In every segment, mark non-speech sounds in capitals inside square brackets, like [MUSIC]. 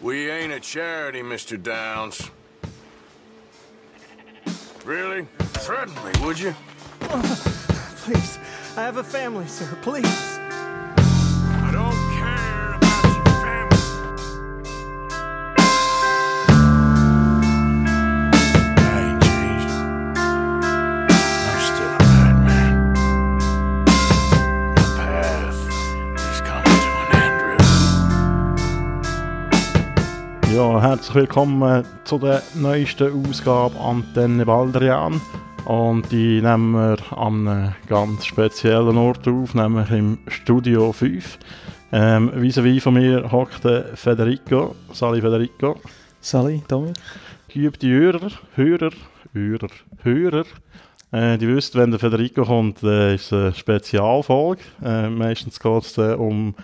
We ain't a charity, Mr. Downs. Really? Threaten me, would you? Oh, [LAUGHS] please, I have a family, sir. Please. Ja, herzlich willkommen äh, zu der neuesten Ausgabe Antenne Baldrian. Und die nehmen wir an einem ganz speziellen Ort auf, nämlich im Studio 5. Ähm, vis-à-vis von mir hockt der Federico. Sali Federico. Sally, Dominik. Geübte Hörer, Hörer, Hörer, Hörer. Äh, die wissen, wenn der Federico kommt, äh, ist es eine Spezialfolge. Äh, meistens geht es äh, um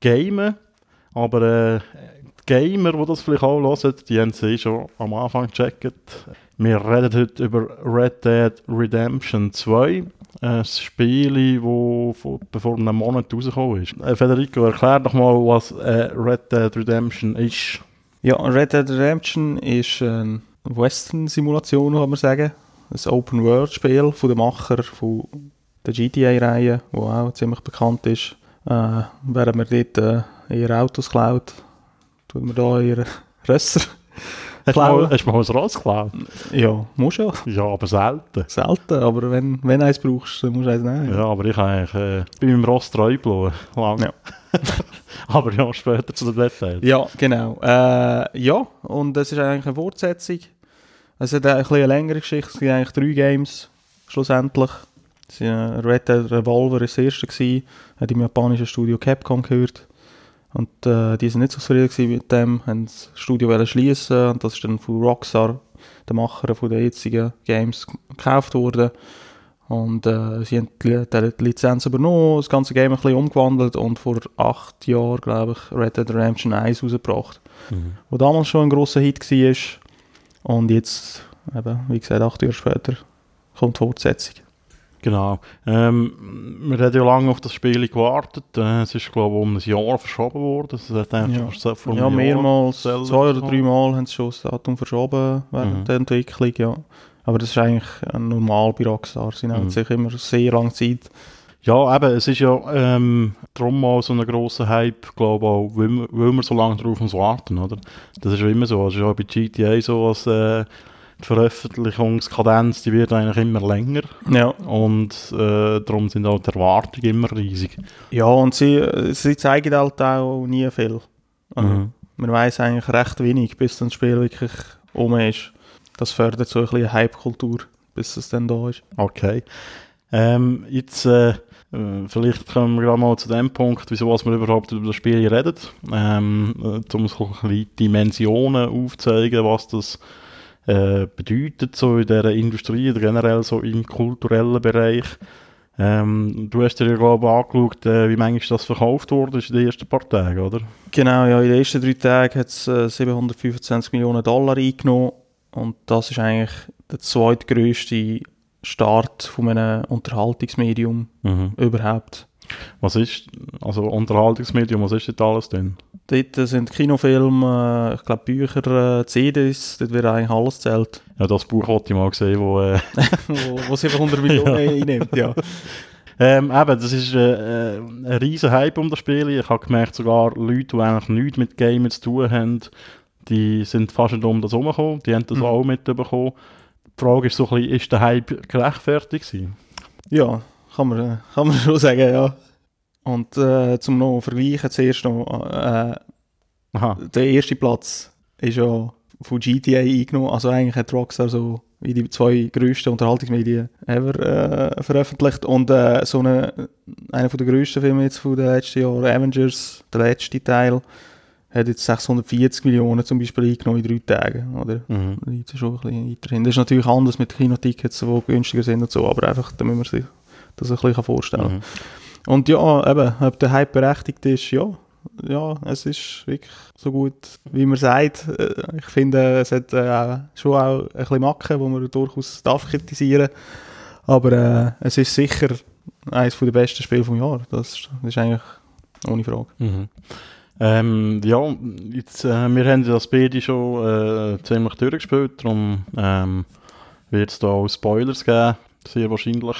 Gamen. Aber äh, Gamer, die das vielleicht auch hören, die haben sie schon am Anfang gecheckt. Wir reden heute über Red Dead Redemption 2. Ein Spiel, das vor einem Monat rausgekommen ist. Äh, Federico, erklär doch mal, was äh, Red Dead Redemption ist. Ja, Red Dead Redemption ist eine Western-Simulation, kann man sagen. Ein Open-World-Spiel von den Macher von der GTA-Reihe, die auch ziemlich bekannt ist. Äh, während man dort äh, eher Autos klaut, tut man da eher Rösser Hast du mal, hast du mal ein Ross geklaut? Ja, muss ja. Ja, aber selten. Selten, aber wenn, wenn du eins brauchst, dann musst du eins nehmen. Ja, aber ich eigentlich, äh, bin meinem Ross treu geblieben. Lang. Ja. [LAUGHS] aber ja, später zu den Details. Ja, genau. Äh, ja, und es ist eigentlich eine Fortsetzung. Es hat ein bisschen eine längere Geschichte. Es gibt eigentlich drei Games, schlussendlich. Äh, Red Dead Revolver war das erste, gewesen, hat im japanischen Studio Capcom gehört. Und äh, die sind nicht so zufrieden mit dem, haben das Studio schließen und das ist dann von Rockstar, der Macher von den jetzigen Games, gekauft worden. Und äh, sie haben die, die Lizenz übernommen, das ganze Game ein bisschen umgewandelt und vor acht Jahren, glaube ich, Red Dead Redemption 1 rausgebracht. Mhm. Wo damals schon ein grosser Hit war. Und jetzt, eben, wie gesagt, acht Jahre später, kommt die Fortsetzung. Genau. Ähm, wir haben ja lange auf das Spiel gewartet. Äh, es ist, glaube ich, um ein Jahr verschoben worden. Es hat Ja. vor einem Ja, mehrmals, zwei oder drei Mal haben sie schon das Datum verschoben während Mhm. der Entwicklung, ja. Aber das ist eigentlich normal bei Rockstar. Sie nehmen Mhm. sich immer sehr lange Zeit. Ja, eben, es ist ja ähm, darum mal so ein grosser Hype, glaube ich, auch, weil, wir- weil wir so lange muss warten, oder? Das ist ja immer so. Es ist auch bei GTA so, dass äh, die Veröffentlichungskadenz, die wird eigentlich immer länger. Ja, Und äh, darum sind auch die Erwartungen immer riesig. ja und sie, sie zeigen halt auch nie viel. Also, Mhm. Man weiß eigentlich recht wenig, bis das Spiel wirklich um ist. Das fördert so ein bisschen eine Hype-Kultur, bis es dann da ist. Okay. Ähm, jetzt, äh, vielleicht kommen wir gerade mal zu dem Punkt, wieso was wir überhaupt über das Spiel reden. Ähm, äh, um so ein bisschen Dimensionen aufzuzeigen, was das äh, bedeutet, so in dieser Industrie, oder generell so im kulturellen Bereich. Ähm, du hast dir ja, glaube ich, angeschaut, äh, wie manchmal das verkauft wurde in den ersten paar Tagen, oder? Genau, ja, in den ersten drei Tagen hat es äh, 725 Millionen Dollar eingenommen. Und das ist eigentlich der zweitgrößte Start von einem Unterhaltungsmedium Mhm. überhaupt. Was ist, also Unterhaltungsmedium, was ist das alles denn? Dort sind Kinofilme, äh, ich glaube Bücher, äh, CDs, dort wird eigentlich alles zählt, [LAUGHS] Ja, das Buch hatte ich mal gesehen, wo... Äh, [LAUGHS] wo, wo 700 Millionen [LAUGHS] einnimmt. Ja. Ähm, eben, das ist äh, äh, ein riesen Hype um das Spiel. Ich habe gemerkt, sogar Leute, die eigentlich nichts mit Gamen zu tun haben, die sind fast nicht um das herumgekommen. Die haben das Mhm. auch mitbekommen. Die Frage ist so ein bisschen, ist der Hype gerechtfertigt gewesen? ja, kann man, kann man schon sagen, ja. Und äh, zum noch vergleichen, zuerst noch, äh, der erste Platz ist ja von GTA eingenommen. Also eigentlich hat Rockstar so wie die zwei grössten Unterhaltungsmedien ever äh, veröffentlicht. Und äh, so eine, einer von der grössten Filme jetzt von den letzten Jahren, Avengers, der letzte Teil, hat jetzt 640 Millionen zum Beispiel eingenommen in drei Tagen. Oder? Mhm. Da liegt es schon ein bisschen weiter hin. Das ist natürlich anders mit Kinotickets, die günstiger sind und so, aber einfach, damit man sich das ein bisschen vorstellen Mhm. Und ja, eben, ob der Hype berechtigt ist, ja. Ja, es ist wirklich so gut, wie man sagt. Äh, Ich finde, es hat äh, schon auch ein bisschen Macken, die man durchaus darf kritisieren Aber äh, es ist sicher eines der besten Spiele vom Jahr. Das, das ist eigentlich ohne Frage. Mhm. Ähm, ja, jetzt, äh, wir haben das beide schon äh, ziemlich durchgespielt, darum ähm, wird es da auch Spoilers geben, sehr wahrscheinlich.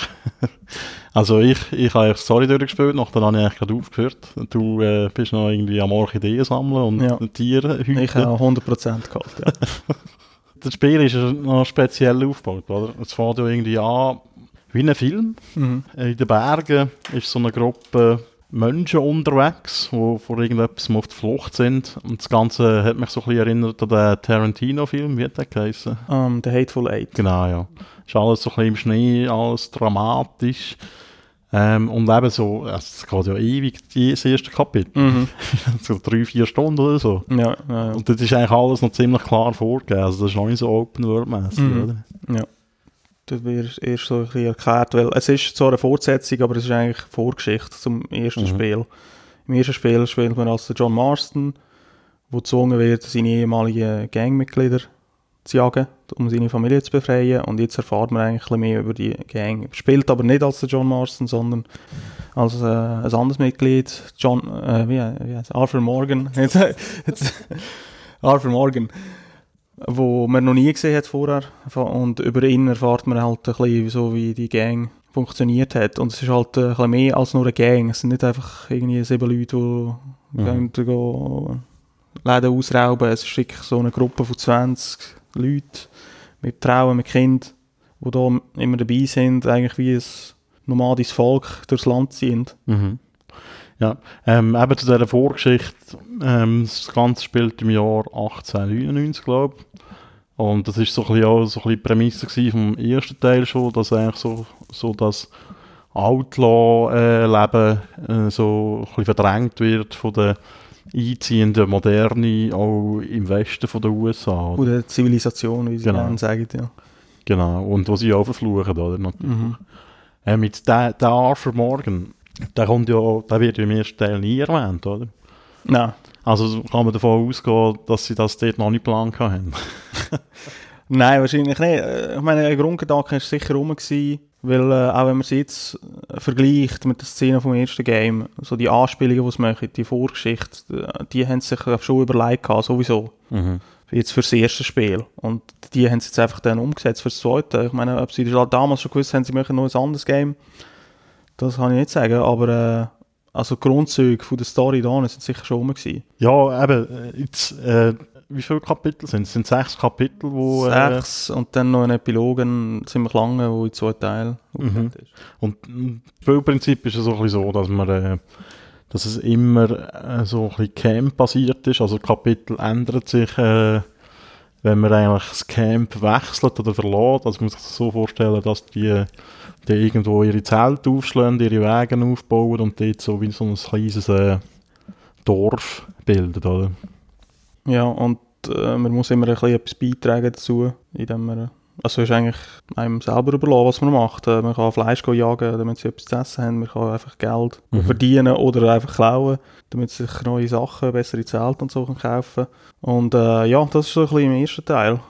[LAUGHS] also ich, ich habe Story durchgespielt, nachdem habe ich eigentlich gerade aufgehört. Du äh, bist noch irgendwie am Orchideen sammeln und Ja. Tiere hüten. Ich habe 100% gehabt, ja. [LAUGHS] Das Spiel ist noch speziell aufgebaut, oder? Es fängt ja irgendwie an wie ein Film. mhm. In den Bergen ist so eine Gruppe Menschen unterwegs, die vor irgendetwas auf der Flucht sind. Und das Ganze hat mich so ein bisschen erinnert an den Tarantino-Film, wie hat der geheißen? ähm, The Hateful Eight. Genau, ja. Ist alles so ein bisschen im Schnee, alles dramatisch. Ähm, und eben so, es geht ja ewig, die- das erste Kapitel. Mhm. [LAUGHS] so drei, vier Stunden oder so. Ja, ja, Und das ist eigentlich alles noch ziemlich klar vorgegeben. Also das ist noch nicht so Open-World-mässig, Mhm. oder? ja. Das wird erst so ein bisschen erklärt, weil es ist zwar eine Fortsetzung, aber es ist eigentlich Vorgeschichte zum ersten Mhm. Spiel. Im ersten Spiel spielt man als John Marston, wo gezwungen wird, seine ehemaligen Gangmitglieder zu jagen, um seine Familie zu befreien. Und jetzt erfahrt man eigentlich ein bisschen mehr über die Gang. Spielt aber nicht als John Marston, sondern als äh, ein anderes Mitglied, John, äh, wie, wie heißt? Arthur Morgan. [LAUGHS] Arthur Morgan, wo man noch nie gesehen hat vorher. Und über ihn erfahrt man halt ein bisschen, so wie die Gang funktioniert hat. Und es ist halt ein bisschen mehr als nur eine Gang. Es sind nicht einfach irgendwie sieben Leute, die Mhm. gehen, gehen Läden ausrauben. Es ist wirklich so eine Gruppe von 20 Leuten mit Frauen, mit Kindern, die da immer dabei sind, eigentlich wie ein nomadisches Volk durchs Land ziehen. Mhm. Ja, ähm, eben zu dieser Vorgeschichte, ähm, das Ganze spielt im Jahr 1899, glaube ich. Und das ist so ein bisschen auch so ein bisschen die Prämisse vom ersten Teil schon, dass eigentlich so, so das Outlaw-Leben äh, so ein bisschen verdrängt wird von der einziehenden Moderne, auch im Westen von den USA. Oder der Zivilisation, wie sie Genau. gerne sagen. Ja. Genau, und wo sie auch verfluchen, oder? Natürlich. Mhm. Äh, mit der, der Arthur Morgan, der, kommt ja, der wird ja im ersten Teil nie erwähnt, oder? Nein. Also kann man davon ausgehen, dass sie das dort noch nicht geplant haben. [LAUGHS] Nein, wahrscheinlich nicht. Äh, Ich meine, ein Grundgedanke war sicher rum, gewesen, weil äh, auch wenn man sie jetzt äh, vergleicht mit der Szene vom ersten Game, so die Anspielungen, die sie machen, die Vorgeschichte, äh, die haben sich schon überlegt gehabt, sowieso. Jetzt fürs erste Spiel. Und die haben sie jetzt einfach dann umgesetzt fürs zweite. Ich meine, ob sie das damals schon gewusst haben, sie machen noch ein anderes Game, das kann ich nicht sagen, aber äh, also die Grundzüge von der Story da sind sicher schon rum gewesen. Ja, eben, äh, jetzt, äh, wie viele Kapitel sind es? Sind sechs Kapitel, wo... Äh, Sechs und dann noch ein Epilog, ein ziemlich lange, wo in zwei Teilen Mhm. ist. und mm, das Spielprinzip ist ja so ein bisschen so, dass man... Äh, dass es immer äh, so ein bisschen Camp-basiert ist. Also Kapitel ändert sich, äh, wenn man eigentlich das Camp wechselt oder verlässt. Also man muss sich das so vorstellen, dass die, die irgendwo ihre Zelte aufschlagen, ihre Wege aufbauen und dort so wie so ein kleines äh, Dorf bilden, oder? Ja, und äh, man muss immer ein bisschen etwas beitragen dazu, indem man, also es ist eigentlich einem selber überlassen, was man macht. Äh, man kann Fleisch jagen, damit sie etwas zu essen haben, man kann einfach Geld Mhm. verdienen oder einfach klauen, damit sie sich neue Sachen, bessere Zelte und so können kaufen Und äh, ja, das ist so ein bisschen im ersten Teil.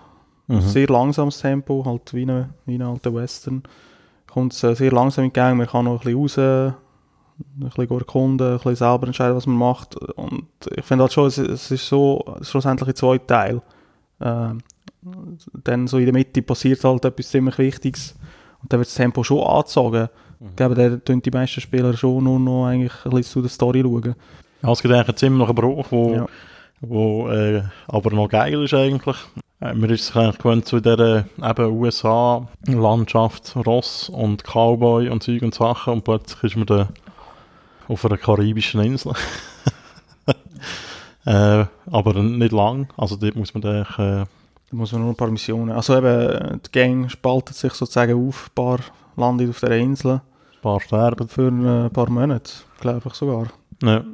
Mhm. Sehr langsames Tempo, halt wie ein, wie ein alter Western. Kommt es äh, sehr langsam in Gang, man kann noch ein bisschen raus, ein bisschen erkunden, ein bisschen selber entscheiden, was man macht. Und ich finde halt schon, es, es ist so schlussendlich in zwei Teilen. Ähm, dann so in der Mitte passiert halt etwas ziemlich Wichtiges und dann wird das Tempo schon angezogen. Ich glaube, da tun die meisten Spieler schon nur noch eigentlich ein bisschen zu der Story schauen. Ja, es gibt eigentlich einen ziemlichen Bruch, wo, Ja. wo äh, aber noch geil ist eigentlich. Äh, man ist sich eigentlich gewöhnt zu dieser eben USA-Landschaft, Ross und Cowboy und Zeug und Sachen und plötzlich ist man da auf einer karibischen Insel. [LAUGHS] äh, aber nicht lang, also dort muss man eigentlich, äh, Da muss man nur ein paar Missionen. Also eben, die Gang spaltet sich sozusagen auf, ein paar landen auf der Insel ein paar sterben. für ein paar Monate, glaube ich sogar. Ja.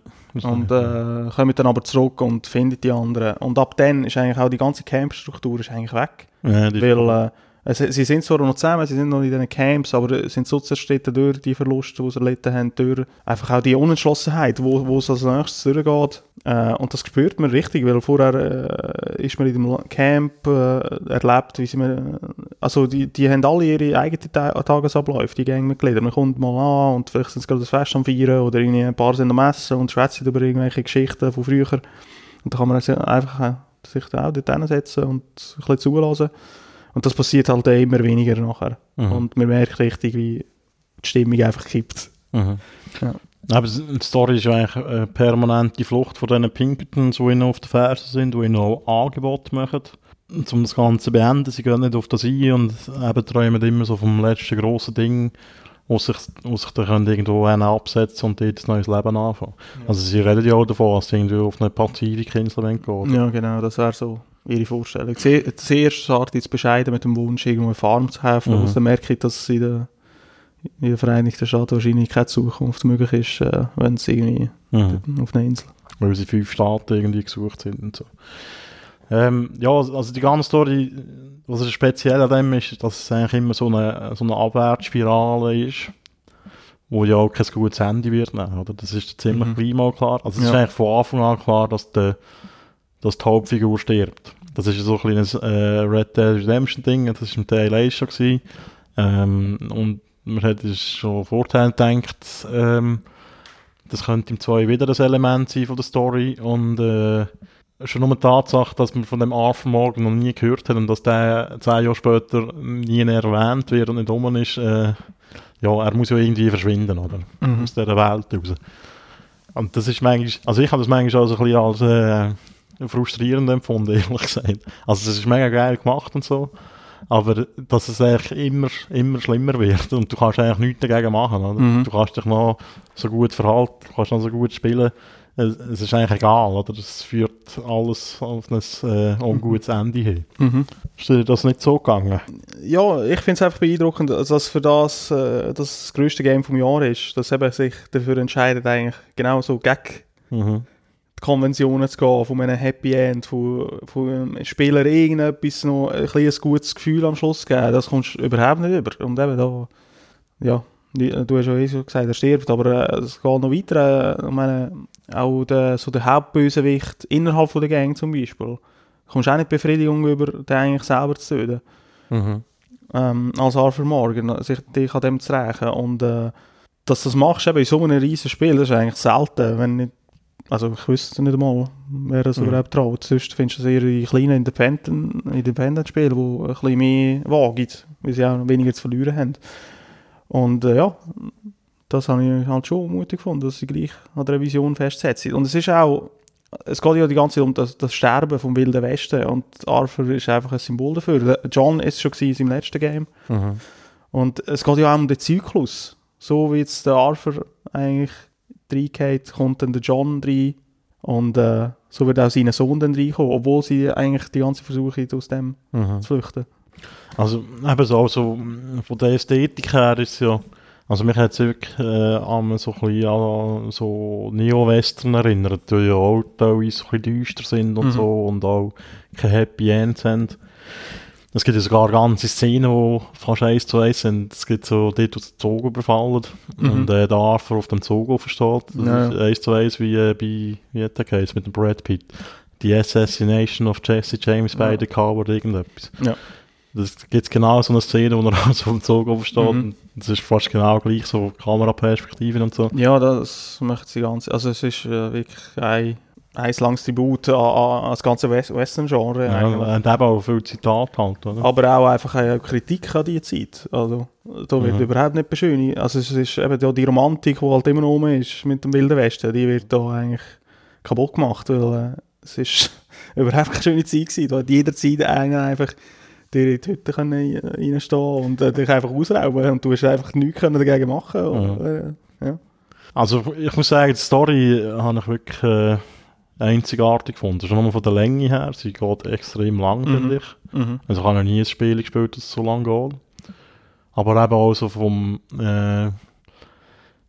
Und äh, kommen dann aber zurück und finden die anderen. Und ab dann ist eigentlich auch die ganze Campstruktur ist eigentlich weg. ja, Weil äh, Also, sie sind zwar noch zusammen, sie sind noch in diesen Camps, aber äh, sind so zerstritten durch die Verluste, die sie erlitten haben, durch einfach auch die Unentschlossenheit, wo, wo es als nächstes durchgeht. Äh, und das spürt man richtig, weil vorher äh, ist man in dem Camp äh, erlebt, wie sie mir, also die, die haben alle ihre eigenen Ta Tagesabläufe, die Gangmitglieder. Man kommt mal an und vielleicht sind sie gerade das Fest am Feiern oder irgendwie ein paar sind am Essen und schwätzen über irgendwelche Geschichten von früher. Und da kann man also einfach äh, sich auch dort hinsetzen und ein bisschen zulassen. Und das passiert halt immer weniger nachher. Mhm. Und man merkt richtig, wie die Stimmung einfach kippt. Mhm. Ja. Aber die Story ist ja eigentlich eine permanente Flucht von diesen Pinkertons, die ihnen auf der Ferse sind, die ihnen auch Angebote machen, um das Ganze zu beenden. Sie gehen nicht auf das ein und eben träumen immer so vom letzten grossen Ding, wo sich, wo sich dann können irgendwo absetzen und dort ein neues Leben anfangen. Also sie reden ja auch davon, dass sie irgendwie auf eine Pazifikinsel gehen wollen. Ja, genau, das wäre so ihre Vorstellung. Zuerst startet jetzt bescheiden mit dem Wunsch, irgendwo eine Farm zu kaufen, Mhm. mhm. dann merke ich, dass es in den, in den Vereinigten Staaten wahrscheinlich keine Zukunft möglich ist, äh, wenn es irgendwie Mhm. auf einer Insel. weil sie fünf Staaten irgendwie gesucht sind und so. Ähm, ja, also die ganze Story, was ist speziell an dem ist, dass es eigentlich immer so eine, so eine Abwärtsspirale ist, wo ja auch kein gutes Ende wird nehmen, oder? Das ist ziemlich Mhm. klar. Also es ist Ja. eigentlich von Anfang an klar, dass, der, dass die Hauptfigur stirbt. Das ist so ein kleines äh, Red Dead Redemption Ding, das ist im Teil 1 schon gewesen. Ähm, und man hat schon vorher gedacht, ähm, das könnte im 2 wieder ein Element sein von der Story und äh, schon nur die Tatsache, dass man von dem Arthur Morgan noch nie gehört hat und dass der zehn Jahre später nie erwähnt wird und nicht rum ist, äh, ja, er muss ja irgendwie verschwinden, oder? Mhm. Aus dieser Welt raus. Und das ist manchmal, also ich habe das manchmal auch so ein bisschen als äh, frustrierend empfunden, [LAUGHS] ehrlich gesagt. Also es ist mega geil gemacht und so, aber dass es eigentlich immer, immer schlimmer wird und du kannst eigentlich nichts dagegen machen, oder? Mhm. Du kannst dich noch so gut verhalten, du kannst noch so gut spielen, es, es ist eigentlich egal, oder? Es führt alles auf ein äh, ungutes Ende hin. Mhm. Ist dir das nicht so gegangen? Ja, ich finde es einfach beeindruckend, dass das für das, äh, das grösste Game vom Jahr ist, dass eben sich dafür entscheidet, eigentlich genau so gegen Mhm. Die Konventionen zu gehen, von einem Happy End, von, von einem Spieler irgendetwas noch ein kleines gutes Gefühl am Schluss geben, das kommst du überhaupt nicht über. Und eben da, ja, du hast ja eh so gesagt, er stirbt, aber äh, es geht noch weiter. Äh, ich meine, auch der, so der Hauptbösewicht innerhalb von der Gang zum Beispiel, kommst du auch nicht Befriedigung über, den eigentlich selber zu töten Mhm. ähm, als Arthur Morgan, sich dich an dem zu rächen. Und äh, dass du das machst eben in so einem riesen Spiel, das ist eigentlich selten, wenn nicht, also ich wüsste nicht einmal, wer das Mhm. überhaupt traut. Sonst findest du es eher in kleinen Independent- Independent-Spielen, die ein bisschen mehr wagen, weil sie auch weniger zu verlieren haben. Und äh, ja, das habe ich halt schon mutig gefunden, dass sie gleich an der Vision festsetzen. Und es ist auch, es geht ja die ganze Zeit um das, das Sterben vom Wilden Westen und Arthur ist einfach ein Symbol dafür. John ist schon in seinem letzten Game. Mhm. Und es geht ja auch um den Zyklus. So wie jetzt der Arthur eigentlich reingeht, kommt dann der John rein und äh, so wird auch sein Sohn dann reinkommen, obwohl sie eigentlich die ganze Versuche aus dem Mhm. zu flüchten. Also eben so, also von der Ästhetik her ist es ja, also mich hat es wirklich äh, an so ein bisschen an so Neo-Western erinnert, die ja auch teilweise so ein bisschen düster sind und Mhm. so und auch keine Happy Ends haben. Es gibt ja sogar ganze Szenen, die fast eins zu eins sind. Es gibt so dort, wo den Zug überfallen Mhm. und äh, der Arthur auf dem Zug versteht. Das Ja, ist eins zu eins wie äh, bei, wie hat der geheißen, mit dem Brad Pitt. Die Assassination of Jesse James bei Ja. The Car oder irgendetwas. Ja. Das gibt genau so eine Szene, wo er [LAUGHS] also auf dem Zug oben steht. Mhm. Das ist fast genau gleich, so Kameraperspektiven und so. Ja, das macht sie ganz. Also es ist äh, wirklich ein, ein langes Tribut an, an, an das ganze West Western-Genre. Ja, und eben auch viel Zitat halt, oder? Aber auch einfach eine Kritik an die Zeit. Also, da wird Mhm. überhaupt nicht beschönigt. Also, es ist eben ja die Romantik, die halt immer noch ist mit dem Wilden Westen, die wird da eigentlich kaputt gemacht, weil äh, es ist [LAUGHS] überhaupt keine schöne Zeit gewesen. Da hat jederzeit einer einfach dir in die Hütte können reinstehen und äh, dich einfach ausrauben und du hast einfach nichts können dagegen machen und, äh, ja. Also ich muss sagen, die Story äh, habe ich wirklich äh, einzigartig gefunden. Schon von der Länge her, sie geht extrem lang, Mhm. finde ich. Mhm. Also ich habe noch nie ein Spiel gespielt, das so lang geht. Aber eben auch so vom, äh,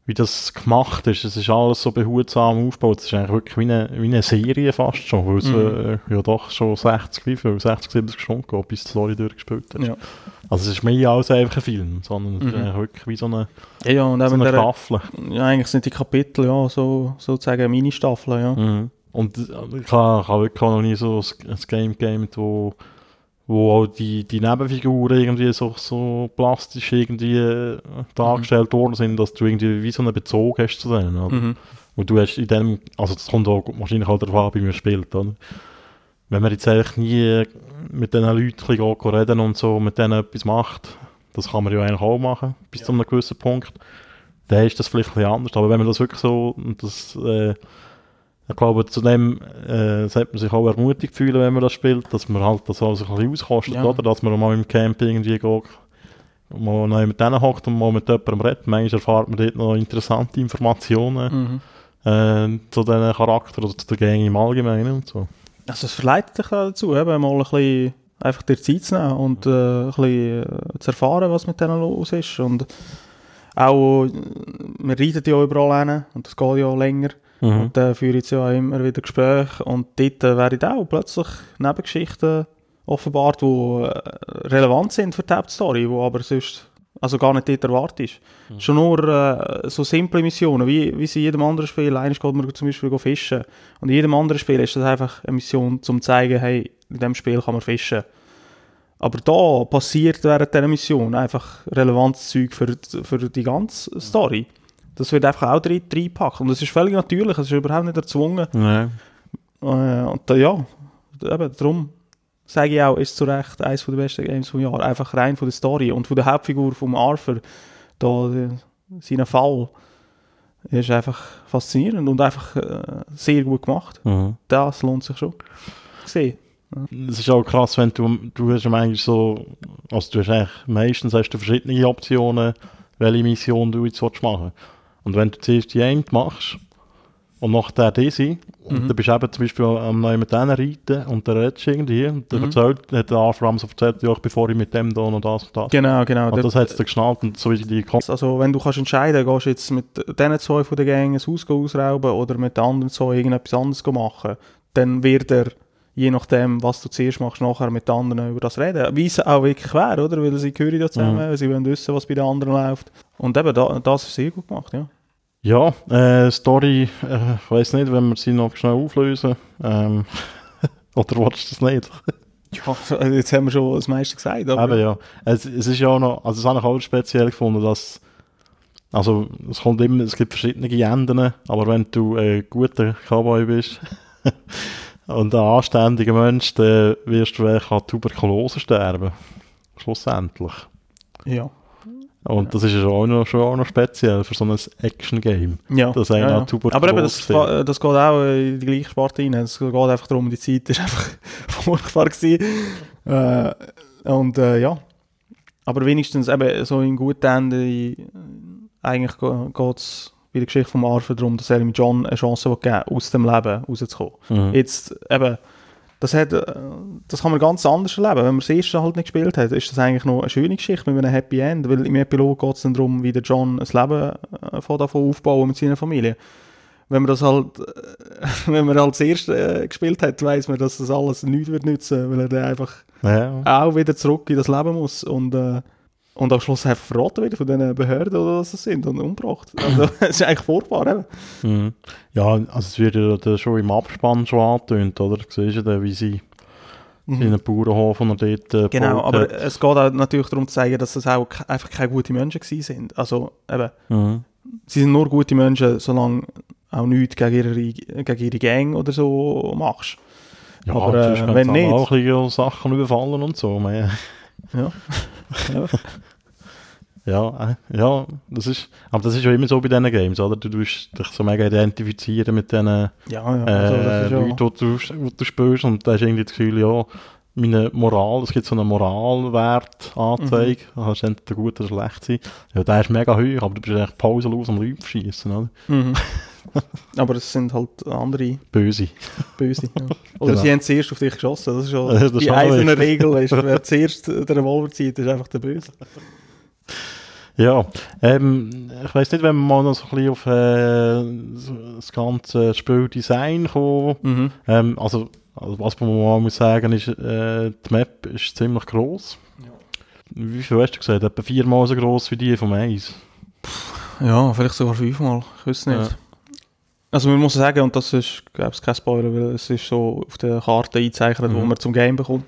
wie das gemacht ist. Es ist alles so behutsam aufgebaut. Es ist eigentlich wirklich wie eine, wie eine Serie fast schon, weil es Mhm. äh, ja doch schon 60, wie viel, 60, 70 Stunden geht, bis die Story durchgespielt hast. Ja. Also es ist mehr als einfach ein Film, sondern es ist Mhm. eigentlich wirklich wie so eine, Ja, ja, und so eine der, Staffel. ja, eigentlich sind die Kapitel ja so, sozusagen Mini-Staffeln, ja. Mhm. Und äh, ich habe, ich habe wirklich noch nie so ein, Game gegamet, wo, wo auch die, die Nebenfiguren irgendwie so, so plastisch irgendwie äh, dargestellt worden sind, dass du irgendwie wie so einen Bezug hast zu denen. Oder? Mhm. Und du hast in dem, also das kommt auch wahrscheinlich auch darauf an, wie man spielt, oder? Wenn man jetzt eigentlich nie mit diesen Leuten reden und so, mit denen etwas macht, das kann man ja eigentlich auch machen, bis zu einem gewissen Punkt, dann ist das vielleicht ein bisschen anders. Aber wenn man das wirklich so, das, äh, ich glaube, zu dem äh, sollte man sich auch ermutigt fühlen, wenn man das spielt, dass man halt das alles ein bisschen auskostet, Ja. oder? Dass man mal im Camp irgendwie geht, mal noch mit denen hockt und mal mit jemandem redet. Manchmal erfahrt man dort noch interessante Informationen Mhm. äh, zu diesen Charakteren oder zu der Gang im Allgemeinen und so. Also es verleitet dich da dazu, eben mal ein bisschen einfach dir Zeit zu nehmen und äh, ein bisschen äh, zu erfahren, was mit denen los ist. Und auch, wir reiten ja überall hin und das geht ja länger. Mhm. Und dann führe ich ja immer wieder Gespräche und dort äh, werden auch plötzlich Nebengeschichten offenbart, die äh, relevant sind für die Hauptstory, die aber sonst also gar nicht dort erwartet ist. Schon nur äh, so simple Missionen, wie, wie sie in jedem anderen Spiel. Eines geht man zum Beispiel fischen und in jedem anderen Spiel ist das einfach eine Mission, um zu zeigen, hey, in diesem Spiel kann man fischen. Aber da passiert während dieser Mission einfach relevantes Zeug für, die- für die ganze Story. Das wird einfach auch rein- reingepackt. Und das ist völlig natürlich, es ist überhaupt nicht erzwungen. Nee. Äh, und da, ja, eben, darum sage ich auch, ist zu Recht eines der besten Games vom Jahr. Einfach rein von der Story und von der Hauptfigur vom Arthur, da äh, seinen Fall, ist einfach faszinierend und einfach äh, sehr gut gemacht. Mhm. Das lohnt sich schon. Gesehen. Es ist auch krass, wenn du, du hast ja eigentlich so, also du hast eigentlich, meistens hast du verschiedene Optionen, welche Mission du jetzt willst machen Und wenn du zuerst die eine machst und nachher diese, und Mhm. dann bist du eben zum Beispiel am neu mit denen reiten und dann redest du irgendwie und dann Mhm. erzählt, hat der Arthur Rams erzählt, ja, bevor ich mit dem da und das und das. Genau, genau. Und das hat es dann geschnallt und so wie die Kon Also wenn du kannst entscheiden, gehst du jetzt mit diesen zwei von der Gang ein Haus ausrauben oder mit den anderen zwei irgendetwas anderes machen, dann wird er, je nachdem, was du zuerst machst, nachher mit den anderen über das reden. Wie es auch wirklich wäre, oder? Weil sie gehören ja zusammen, sie wollen wissen, was bei den anderen läuft. Und eben, da, das ist sehr gut gemacht, ja. Ja, äh, Story, äh, ich weiß nicht, wenn wir sie noch schnell auflösen. Ähm, [LAUGHS] oder willst du das nicht? [LAUGHS] Ja, jetzt haben wir schon das meiste gesagt, aber... Eben ja. Es, es ist ja auch noch, also das habe ich auch speziell gefunden, dass, also es kommt immer, es gibt verschiedene Enden, aber wenn du ein guter Cowboy bist [LAUGHS] und ein anständiger Mensch, dann wirst du vielleicht an Tuberkulose sterben. Schlussendlich. Ja. Und das ist ja auch noch, schon auch noch speziell für so ein Action-Game. Ja, Das ja, ja. Tuberkulose Aber eben, das, fa- das geht auch in die gleiche Sparte rein. Es geht einfach darum, die Zeit ist [LAUGHS] einfach furchtbar gewesen. Äh, und äh, ja. Aber wenigstens eben so in guten Ende, äh, eigentlich geht es bei der Geschichte von Arthur darum, dass er ihm John eine Chance will geben aus dem Leben rauszukommen. Mhm. Jetzt eben, das, hat, äh, das kann man ganz anders erleben. Wenn man das erste halt nicht gespielt hat, ist das eigentlich noch eine schöne Geschichte mit einem Happy End, weil im Epilog geht es dann darum, wie der John ein Leben äh, von davon aufbauen mit seiner Familie. Wenn man das halt, äh, [LAUGHS] wenn man halt das erste gespielt hat, weiß man, dass das alles nichts wird nützen, weil er dann einfach Ja. auch wieder zurück in das Leben muss und, äh, und am Schluss einfach verraten wird von den Behörden oder was das sind und umgebracht. Also, [LAUGHS] es ist eigentlich furchtbar. Mhm. Ja, also es wird ja schon im Abspann schon angetönt, oder? Du siehst ja dann, wie sie in einem Bauernhof und dort äh, Genau, aber hat. es geht auch natürlich darum zu zeigen, dass das auch einfach keine guten Menschen sind. Also eben, Mhm. sie sind nur gute Menschen, solange auch nichts gegen ihre, gegen ihre Gang oder so machst. Ja, Aber, äh, wenn nicht- auch Sachen überfallen und so. man. Ja. ja. [LAUGHS] Ja, äh, ja, das ist, aber das ist ja immer so bei diesen Games, oder? Du tust dich so mega identifizieren mit diesen Ja, ja, also äh, ja... Leuten, die du, die du spielst und da hast irgendwie das Gefühl, ja, meine Moral, es gibt so eine Moralwertanzeige, Mhm. du entweder gut oder schlecht sein. Ja, der ist mega hoch, aber du bist eigentlich pausenlos am Leute schießen, oder? Mhm. [LAUGHS] [LAUGHS] Aber es sind halt andere Böse. Böse. Ja. [LAUGHS] Oder Genau. sie haben zuerst auf dich geschossen. Das ist schon [LAUGHS] Das ist die eiserne. Regel. Ist, wer zuerst den Revolver zieht, ist einfach der Böse. Ja, ähm, ich weiß nicht, wenn wir mal noch so ein bisschen auf äh, das ganze Spieldesign kommen. Mhm. Ähm, also, also, was man mal muss sagen ist, äh, die Map ist ziemlich gross. Wie viel hast du gesagt? Etwa viermal so gross wie die vom Eis. Ja, vielleicht sogar fünfmal. Ich weiß nicht. Ja. Also man muss sagen, und das ist, glaube ich, kein Spoiler, weil es ist so auf der Karte eingezeichnet, wo Mhm. man zum Game bekommt.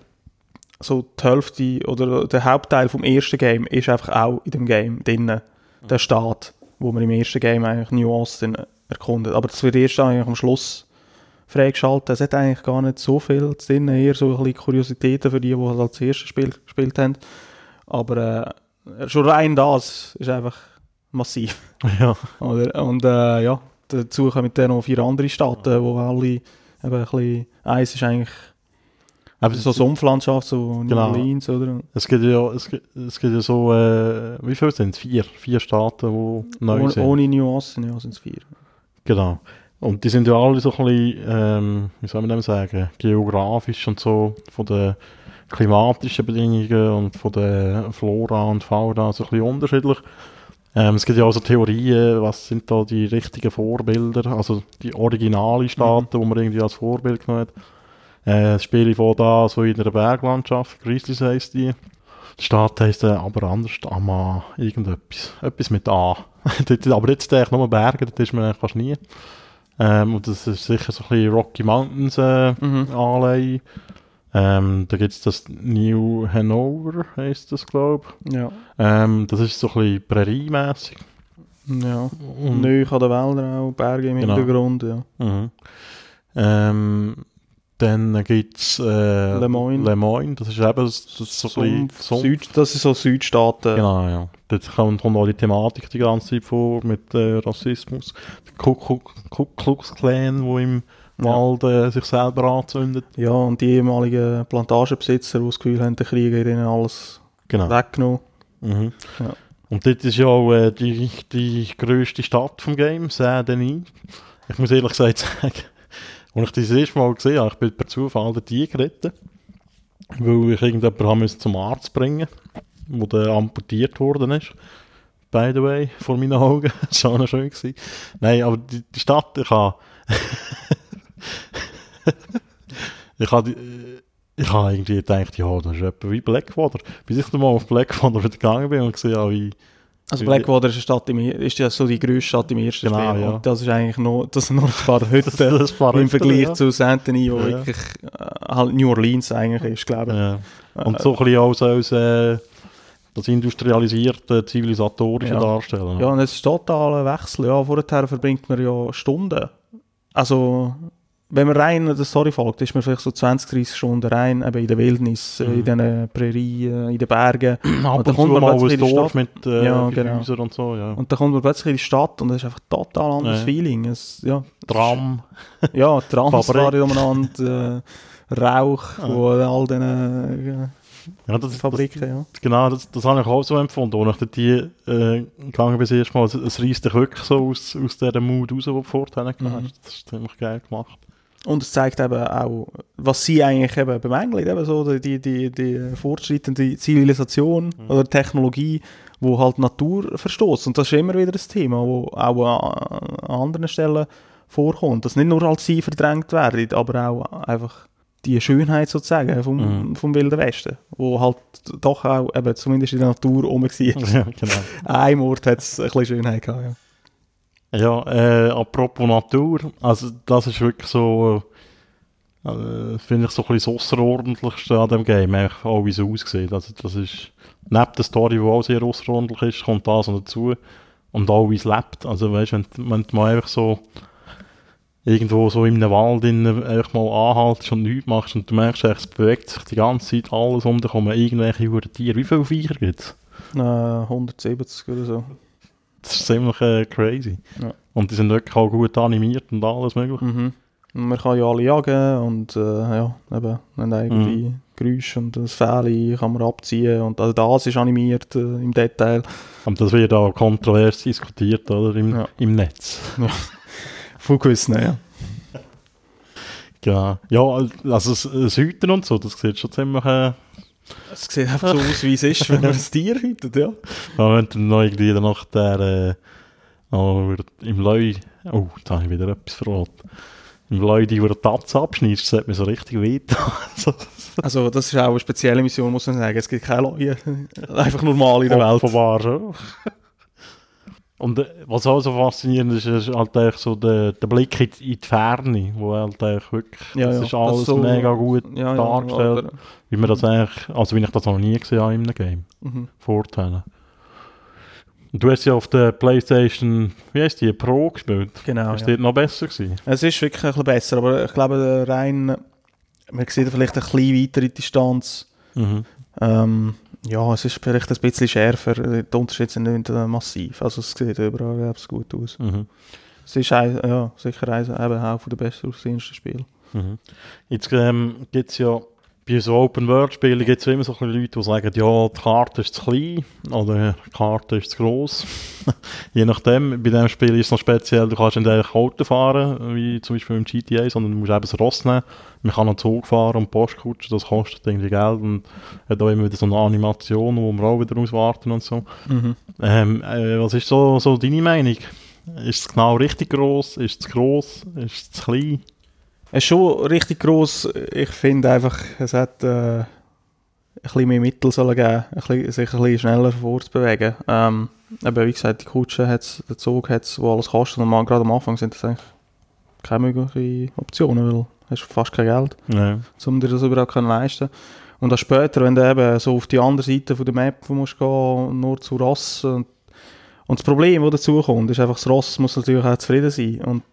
So die Hälfte oder der Hauptteil vom ersten Game ist einfach auch in dem Game drinnen. Der Staat, wo man im ersten Game eigentlich Austin erkundet. Aber das wird erst eigentlich am Schluss freigeschaltet. Es hat eigentlich gar nicht so viel drin, eher so ein bisschen Kuriositäten für die, die halt als erstes Spiel gespielt haben. Aber äh, schon rein das ist einfach massiv. Ja. Oder? Und äh, ja, dazu kommen dann noch vier andere Staaten, wo alle eben ein bisschen, eins ist eigentlich Aber so Sumpflandschaft, so New Genau. Orleans, oder? Es gibt ja, es gibt, es gibt ja so, äh, wie viele sind es? Vier. Vier Staaten, die neu Oh, sind. ohne New Austin, ja, sind es vier. Genau. Und die sind ja alle so ein bisschen, ähm, wie soll man dem sagen, geografisch und so, von den klimatischen Bedingungen und von der Flora und Fauna so ein bisschen unterschiedlich. Ähm, es gibt ja auch so Theorien, was sind da die richtigen Vorbilder, also die originalen Staaten, die man irgendwie als Vorbild genommen hat. Äh, das Spiel von da so in einer Berglandschaft, Grizzlies heisst die. Die Stadt heisst äh, aber anders, Ama, irgendetwas, etwas mit A. [LAUGHS] Aber jetzt eigentlich nur Berge, dort ist man eigentlich fast nie. Ähm, und das ist sicher so ein bisschen Rocky Mountains äh, Mhm. Anleihe. Ähm, da gibt es das New Hanover, heisst das, glaube Ja. ich. Ähm, das ist so ein bisschen Prärie-mässig. ja. Und- Neu an den Wäldern auch, Berge im Genau. Hintergrund, ja. Mhm. Ähm, dann gibt es äh, Le Moyne. Le Moyne, das ist eben das, so ein bisschen Sumpf, Sumpf. Süd, das ist so Südstaaten. Genau, ja. Dort kommt, kommt auch die Thematik die ganze Zeit vor mit äh, Rassismus. Der Ku Ku- Ku Klux Klan, der im Ja. Wald äh, sich selber anzündet. Ja, und die ehemaligen Plantagenbesitzer, die das Gefühl haben, der Krieg hat ihnen alles Genau. weggenommen. Mhm. Ja. Und dort ist ja auch äh, die, die grösste Stadt vom Game, Saint-Denis. Ich muss ehrlich gesagt [LAUGHS] sagen, als ich das erste Mal gesehen habe, ich bin per Zufall dort geritten, weil ich irgendjemanden zum Arzt bringen wo der amputiert worden ist. By the way, vor meinen Augen. [LAUGHS] das war auch noch schön. Gewesen. Nein, aber die, die Stadt, ich habe... [LAUGHS] [LAUGHS] ich habe... äh, Ich habe irgendwie gedacht, ja, das ist etwa wie Blackwater. Bis ich dann mal auf Blackwater wieder gegangen bin und gesehen habe, wie... Also Blackwater ist, eine Stadt im, ist ja so die grösste Stadt im ersten Genau, Spiel. ja. Und das ist eigentlich noch, das sind noch ein paar Das, [LAUGHS] Hütten das war im Vergleich ja. zu Saint-Denis, wo Ja. wirklich äh, halt New Orleans eigentlich ist, glaube ich. Ja. Und so ein bisschen auch so als äh, das industrialisierte, zivilisatorische Ja. Darstellen. Ja, und es ist total ein Wechsel. Ja, vorher verbringt man ja Stunden. Also, wenn man rein der Story folgt, ist man vielleicht so 20, 30 Stunden rein, eben in der Wildnis, äh, in Mhm. den Prärien, in den Bergen. [CLEARS THROAT] Ab Und und kommt man mal plötzlich in die Dorf Stadt. mit äh, Ja, genau. Häusern und so, ja. Und dann kommt man plötzlich in die Stadt und das ist einfach ein total anderes Ja. Feeling. Es, ja, Tram. Ja, Trams fahren umeinander, äh, Rauch Ah. von all diesen Ja, das, äh, Fabriken, ja. Das, genau, das, das habe ich auch so empfunden. Als ich die äh, gegangen bin, das erste Mal, es, es reisst dich wirklich so aus, aus dieser Mut raus, die du vorher gehabt hast. Mhm. Das ist ziemlich geil gemacht. Und es zeigt eben auch, was sie eigentlich eben bemängeln, eben so die, die, die fortschreitende Zivilisation Mhm. oder Technologie, wo halt Natur verstoßt. Und das ist immer wieder ein Thema, wo auch an, an anderen Stellen vorkommt. Dass nicht nur als sie verdrängt werden, aber auch einfach die Schönheit sozusagen vom, Mhm. vom Wilden Westen, wo halt doch auch eben zumindest in der Natur rum war. [LAUGHS] ja, genau. An einem Ort hat es ein bisschen Schönheit gehabt, ja. Ja, äh, apropos Natur, also das ist wirklich so, äh, finde ich so ein bisschen das Außerordentlichste an dem Game, eigentlich auch wie es aussieht. Also das ist, neben der Story, die auch sehr außerordentlich ist, kommt das noch dazu und auch wie es lebt. Also weißt du, wenn, wenn du mal einfach so irgendwo so in einem Wald innen einfach mal anhaltest und nichts machst und du merkst, es bewegt sich die ganze Zeit alles um, da kommen irgendwelche Tiere. Wie viele Viecher gibt es? Äh, 170 oder so. Das ist ziemlich äh, crazy. Ja. Und die sind wirklich auch gut animiert und alles mögliche. Mhm. Und man kann ja alle jagen und äh, ja, eben, haben eigene Mhm. Geräusche und das Fell kann man abziehen und also das ist animiert äh, im Detail. Aber das wird auch kontrovers diskutiert, oder? Im, Ja. im Netz. Von gewissen, ja. [LAUGHS] Genau. Ja, also das Hüten und so, das sieht schon ziemlich äh, Es sieht einfach so aus, wie es ist, wenn man ein Tier hütet, ja. Aber wenn du noch irgendwie dann nach der, äh, oh, im Leu, oh, da habe ich wieder etwas verraten. Im Leu, die, wo der Tatz abschneidest, das hat mir so richtig weh [LAUGHS] Also das ist auch eine spezielle Mission, muss man sagen. Es gibt keine Leute, [LAUGHS] einfach normal in der Welt. Offenbar. [LAUGHS] Und äh, was auch so faszinierend ist, ist halt eigentlich so der, der Blick in, die- in die Ferne, wo halt eigentlich wirklich, Ja, das ja, ist alles so- mega gut ja, dargestellt, wie man das eigentlich, also wie ich das noch nie gesehen habe in einem Game, Mhm. Vorteile. Und du hast ja auf der Playstation, wie heißt die, Pro gespielt. Genau, ist dort noch besser gewesen? Es ist wirklich ein bisschen besser, aber ich glaube, rein, man sieht vielleicht ein bisschen weiter in die Distanz. Mhm. Ähm, ja, es ist vielleicht ein bisschen schärfer. Die Unterschiede sind nicht massiv. Also es sieht überall ich, gut aus. Mhm. Es ist ein, ja, sicher ein, eben auch von den besten aussehendsten Spielen. Mhm. Jetzt ähm, gibt es ja bei so Open-World-Spielen gibt es immer so Leute, die sagen, ja, die Karte ist zu klein oder die Karte ist zu gross. [LAUGHS] Je nachdem, bei diesem Spiel ist es noch speziell, du kannst nicht einfach Auto fahren, wie zum Beispiel im GTA, sondern du musst eben das Ross nehmen. Man kann noch Zug fahren und Postkutschen, das kostet irgendwie Geld und hat auch immer wieder so eine Animation, wo wir auch wieder auswarten und so. Ähm, äh, was ist so, so deine Meinung? Ist es genau richtig gross? Ist es zu gross? Ist es zu klein? Es ist schon richtig gross. Ich finde einfach, es hat äh, ein bisschen mehr Mittel sollen geben, ein bisschen, sich ein bisschen schneller vorzubewegen. Ähm, eben, wie gesagt, die Kutsche hat's, der Zug hat es, wo alles kostet. Und mal, gerade am Anfang sind das eigentlich keine möglichen Optionen, weil du hast fast kein Geld. Ja. um dir das überhaupt können leisten Und dann später, wenn du eben so auf die andere Seite von der Map musst gehen, nur zu Ross und, und das Problem, das dazu kommt, ist einfach, das Ross muss natürlich auch zufrieden sein und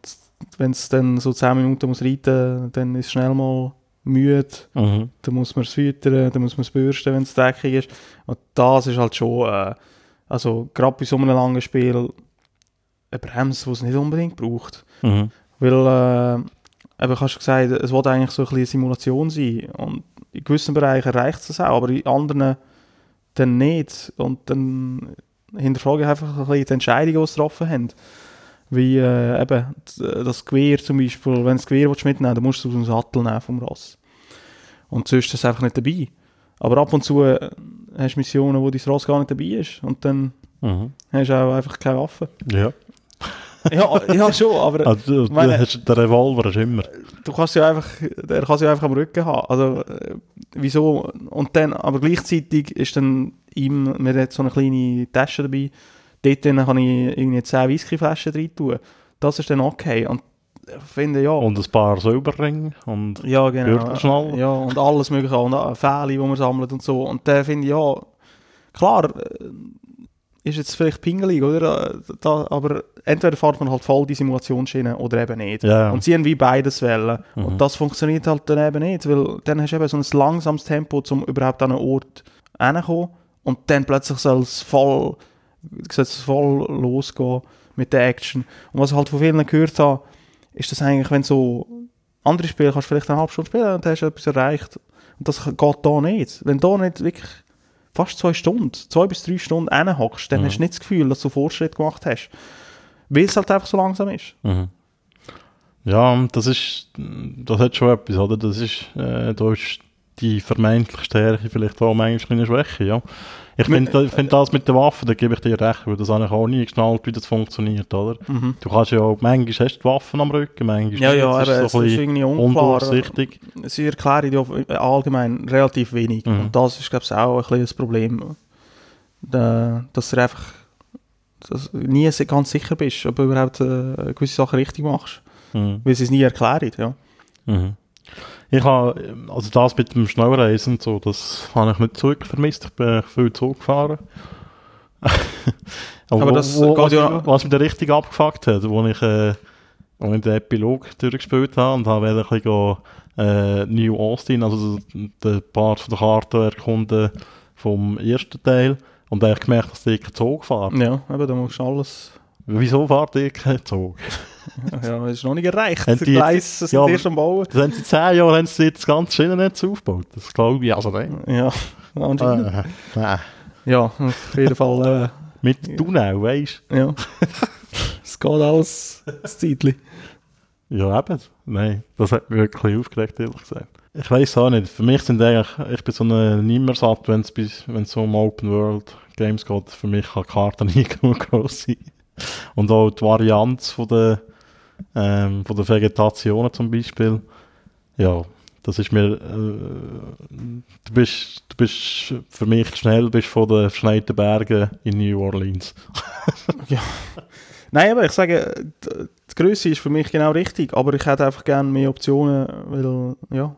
wenn es dann so 10 Minuten muss reiten, dann ist es schnell mal müde, Mhm. dann muss man es füttern, dann muss man es bürsten, wenn es dreckig ist und das ist halt schon, äh, also gerade bei so einem langen Spiel eine Bremse, die es nicht unbedingt braucht. Mhm. Weil, äh, eben, hast du gesagt, es wollte eigentlich so ein bisschen eine Simulation sein. Und in gewissen Bereichen reicht es auch, aber in anderen dann nicht. Und dann hinterfrage ich einfach ein bisschen die Entscheidungen, die sie getroffen haben. Wie äh, eben das Gewehr zum Beispiel, wenn du das Gewehr willst mitnehmen dann musst du es aus dem Sattel nehmen vom Ross. Und sonst ist es einfach nicht dabei. Aber ab und zu äh, hast du Missionen, wo dein Ross gar nicht dabei ist. Und dann Mhm. hast du auch einfach keine Waffe. Ja. [LAUGHS] ja, ja, schon, aber... Also, du, meine- hast, der Revolver ist immer. du kannst ja einfach, der kann sie ja einfach am Rücken haben. Also, äh, wieso? Und dann, aber gleichzeitig ist dann ihm, mir hat so eine kleine Tasche dabei, dort kann ich irgendwie 10 Whiskyflaschen rein tun. Das ist dann okay. Und finde, ja, Und ein paar Silberringe. Und ja, genau. Ja, und alles mögliche, und äh, Fähle, die man sammelt und so. Und dann finde ich, ja, klar, äh, ist jetzt vielleicht pingelig, oder? Äh, Da, aber entweder fährt man halt voll die Simulationsschiene oder eben nicht. Ja. Und sie haben wie beides wollen. Mhm. Und das funktioniert halt dann eben nicht, weil dann hast du eben so ein langsames Tempo, um überhaupt an einen Ort hinzukommen. Und dann plötzlich soll es voll, voll losgehen mit der Action. Und was ich halt von vielen gehört habe, ist das eigentlich, wenn so andere Spiele kannst du vielleicht eine halbe Stunde spielen und hast etwas erreicht. Und das geht da nicht. Wenn du da nicht wirklich fast zwei Stunden, zwei bis drei Stunden hinhockst, dann Mhm. hast du nicht das Gefühl, dass du Fortschritt gemacht hast. Weil es halt einfach so langsam ist. Mhm. Ja, das ist, das hat schon etwas, oder? Das ist, äh, da ist die vermeintliche Stärke vielleicht auch manchmal eine Schwäche, ja. Ich finde find das mit den Waffen, da gebe ich dir recht, weil das habe ich auch nie geschnallt, wie das funktioniert, oder? Mhm. Du kannst ja, manchmal hast du die Waffen am Rücken, manchmal Ja, ja, eben, das es ist so ist irgendwie unklar. Sie erklären ja allgemein relativ wenig. Mhm. Und das ist, glaube ich, auch ein bisschen das Problem. Da, dass du einfach dass nie ganz sicher bist, ob du überhaupt äh, gewisse Sachen richtig machst. Mhm. Weil sie es nie erklären, ja. Mhm. Ich habe, also das mit dem Schnellreisen und so, das habe ich nicht zurück vermisst. Ich bin viel Zug gefahren. [LAUGHS] Aber das wo, was, ja- was mich dann richtig abgefuckt hat, wo ich, äh, wo ich den Epilog durchgespielt habe und habe ein bisschen go, äh, New Austin, also den Part von der Karte erkunden vom ersten Teil. Und habe ich gemerkt, dass ich keinen Zug fahre. Ja, eben, da musst du alles... Wieso fahrt ihr keinen Zug? [LAUGHS] Ja, es ist noch nicht erreicht. Haben Die Gleise sind Ja, erst am Bauen. Das haben sie in 10 Jahren haben sie jetzt das ganze Schienennetz aufgebaut. Das glaube ich also nicht. Ja, anscheinend. Äh, nein. Ja, auf jeden Fall, Mit Tunnel, weißt äh, ja. es geht alles ein Zeitchen. Ja, eben. Nein, das hat mich wirklich aufgeregt, ehrlich gesagt. Ich weiß auch nicht. Für mich sind eigentlich, ich bin so ein nimmer satt, wenn es so um Open World Games geht. Für mich kann die Karte [LAUGHS] nie genug groß sein. Und auch die Varianz von der, ähm, von der Vegetationen zum Beispiel. Ja, das ist mir, äh, du bist, du bist für mich schnell bist von den verschneiten Bergen in New Orleans. [LAUGHS] Nein, aber ich sage, die, die Größe ist für mich genau richtig, aber ich hätte einfach gerne mehr Optionen, weil, ja,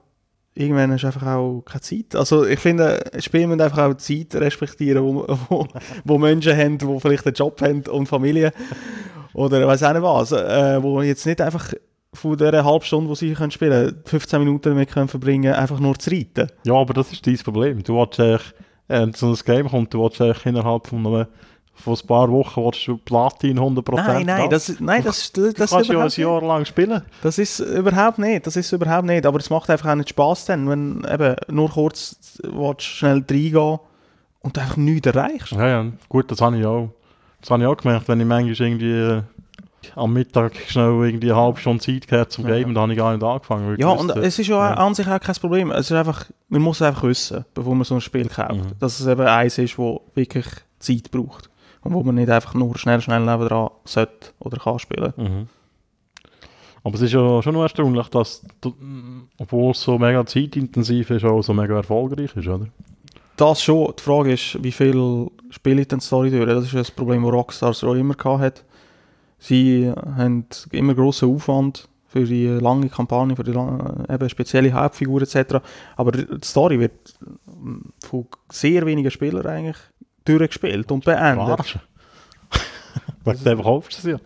irgendwann ist einfach auch keine Zeit. Also ich finde, Spiele müssen einfach auch die Zeit respektieren, wo, wo, wo Menschen haben, die vielleicht einen Job haben und Familie oder weiß auch nicht was, äh, wo jetzt nicht einfach von dieser halben Stunde, die sie können spielen können, 15 Minuten damit können verbringen einfach nur zu reiten. Ja, aber das ist dein Problem. Du willst eigentlich, äh, so ein Game kommt, du willst eigentlich innerhalb von, einem, von ein paar Wochen willst du Platin 100% Nein, nein, das, nein, das, das, Du das, kannst ist ja ein überhaupt nicht. Jahr lang spielen. Das ist überhaupt nicht, das ist überhaupt nicht, aber es macht einfach auch nicht Spaß dann, wenn eben nur kurz willst, schnell reingehen und du einfach nichts erreichst. Ja, ja, gut, das habe ich auch. Das habe ich auch gemerkt, wenn ich manchmal irgendwie äh, am Mittag schnell irgendwie eine halbe Stunde Zeit gehabt zum Ja. Game, dann habe ich gar nicht angefangen. Ja, und wusste, es ist ja, ja. an sich auch kein Problem. Es ist einfach, man muss es einfach wissen, bevor man so ein Spiel kauft, Mhm. dass es eben eins ist, wo wirklich Zeit braucht und wo man nicht einfach nur schnell, schnell nebenan sollte oder kann spielen. Mhm. Aber es ist ja schon noch erstaunlich, dass, obwohl es so mega zeitintensiv ist, auch so mega erfolgreich ist, oder? Das schon. Die Frage ist, wie viel spiele ich denn die Story durch? Das ist das Problem, das Rockstar auch immer gehabt hat. Sie haben immer grossen Aufwand für die lange Kampagne, für die lange, eben spezielle Hauptfiguren etc. Aber die Story wird von sehr wenigen Spielern eigentlich durchgespielt und beendet. Wegen dem kaufst du es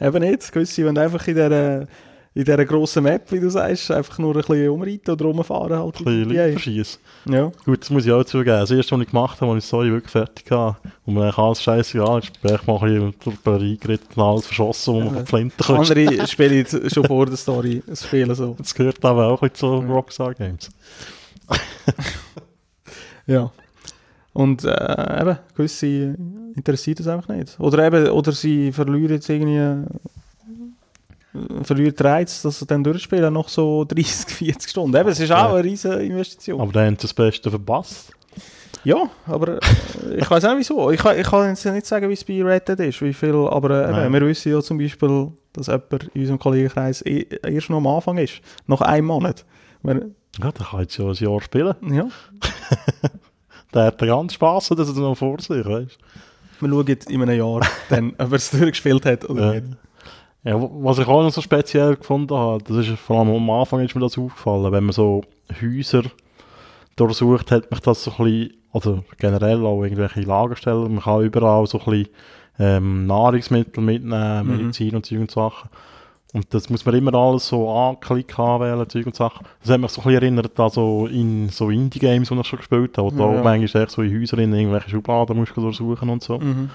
ja. Eben nicht. Gewisse wollen einfach in dieser, in dieser grossen Map, wie du sagst, einfach nur ein bisschen umreiten oder rumfahren. Halt. Ein bisschen Ja, ja. Gut, das muss ich auch zugeben. Das erste, was ich gemacht habe, als ich Story wirklich fertig hatte, und mir eigentlich alles scheißegal ist, bin ich mal ein bisschen geritten und alles verschossen, wo man Ja. Flinten kommt. Andere [LAUGHS] spielen schon vor der Story Spielen so. Das gehört aber auch ein zu Ja. Rockstar Games. [LAUGHS] Ja. Und äh, eben, gewisse interessiert das einfach nicht. Oder eben, oder sie verlieren jetzt irgendwie, verlieren den Reiz, dass sie dann durchspielen, noch so 30, 40 [LAUGHS] Stunden. Eben, es ist auch eine riesige Investition. Aber dann haben sie das Beste verpasst. Ja, aber äh, ich weiß auch wieso. Ich, kann- ich kann jetzt nicht sagen, wie es bei Red Dead ist, wie viel, aber äh, eben, wir wissen ja zum Beispiel, dass jemand in unserem Kollegenkreis erst noch am Anfang ist. Nach einem Monat. Wir, Ja, der kann jetzt ja ein Jahr spielen. ja, [LAUGHS] Der hat ganzen Spass, dass er noch vor sich weißt wir schauen jetzt in einem Jahr, dann, [LAUGHS] ob er es durchgespielt hat oder Ja. nicht. Ja, wa- was ich auch noch so speziell gefunden habe, das ist vor allem am Anfang ist mir das aufgefallen, wenn man so Häuser durchsucht, hat mich das so ein bisschen, oder generell auch irgendwelche Lagerstellen, man kann überall so ein bisschen ähm, Nahrungsmittel mitnehmen, Mhm. Medizin und Zeug und Sachen. Und das muss man immer alles so anklicken, anwählen, Zeug und Sachen. Das hat mich so ein bisschen erinnert an so, in, so Indie-Games, die ich schon gespielt habe, wo du Ja, auch ja. manchmal so in Häusern in irgendwelche Schubladen musst du durchsuchen und so. Mhm.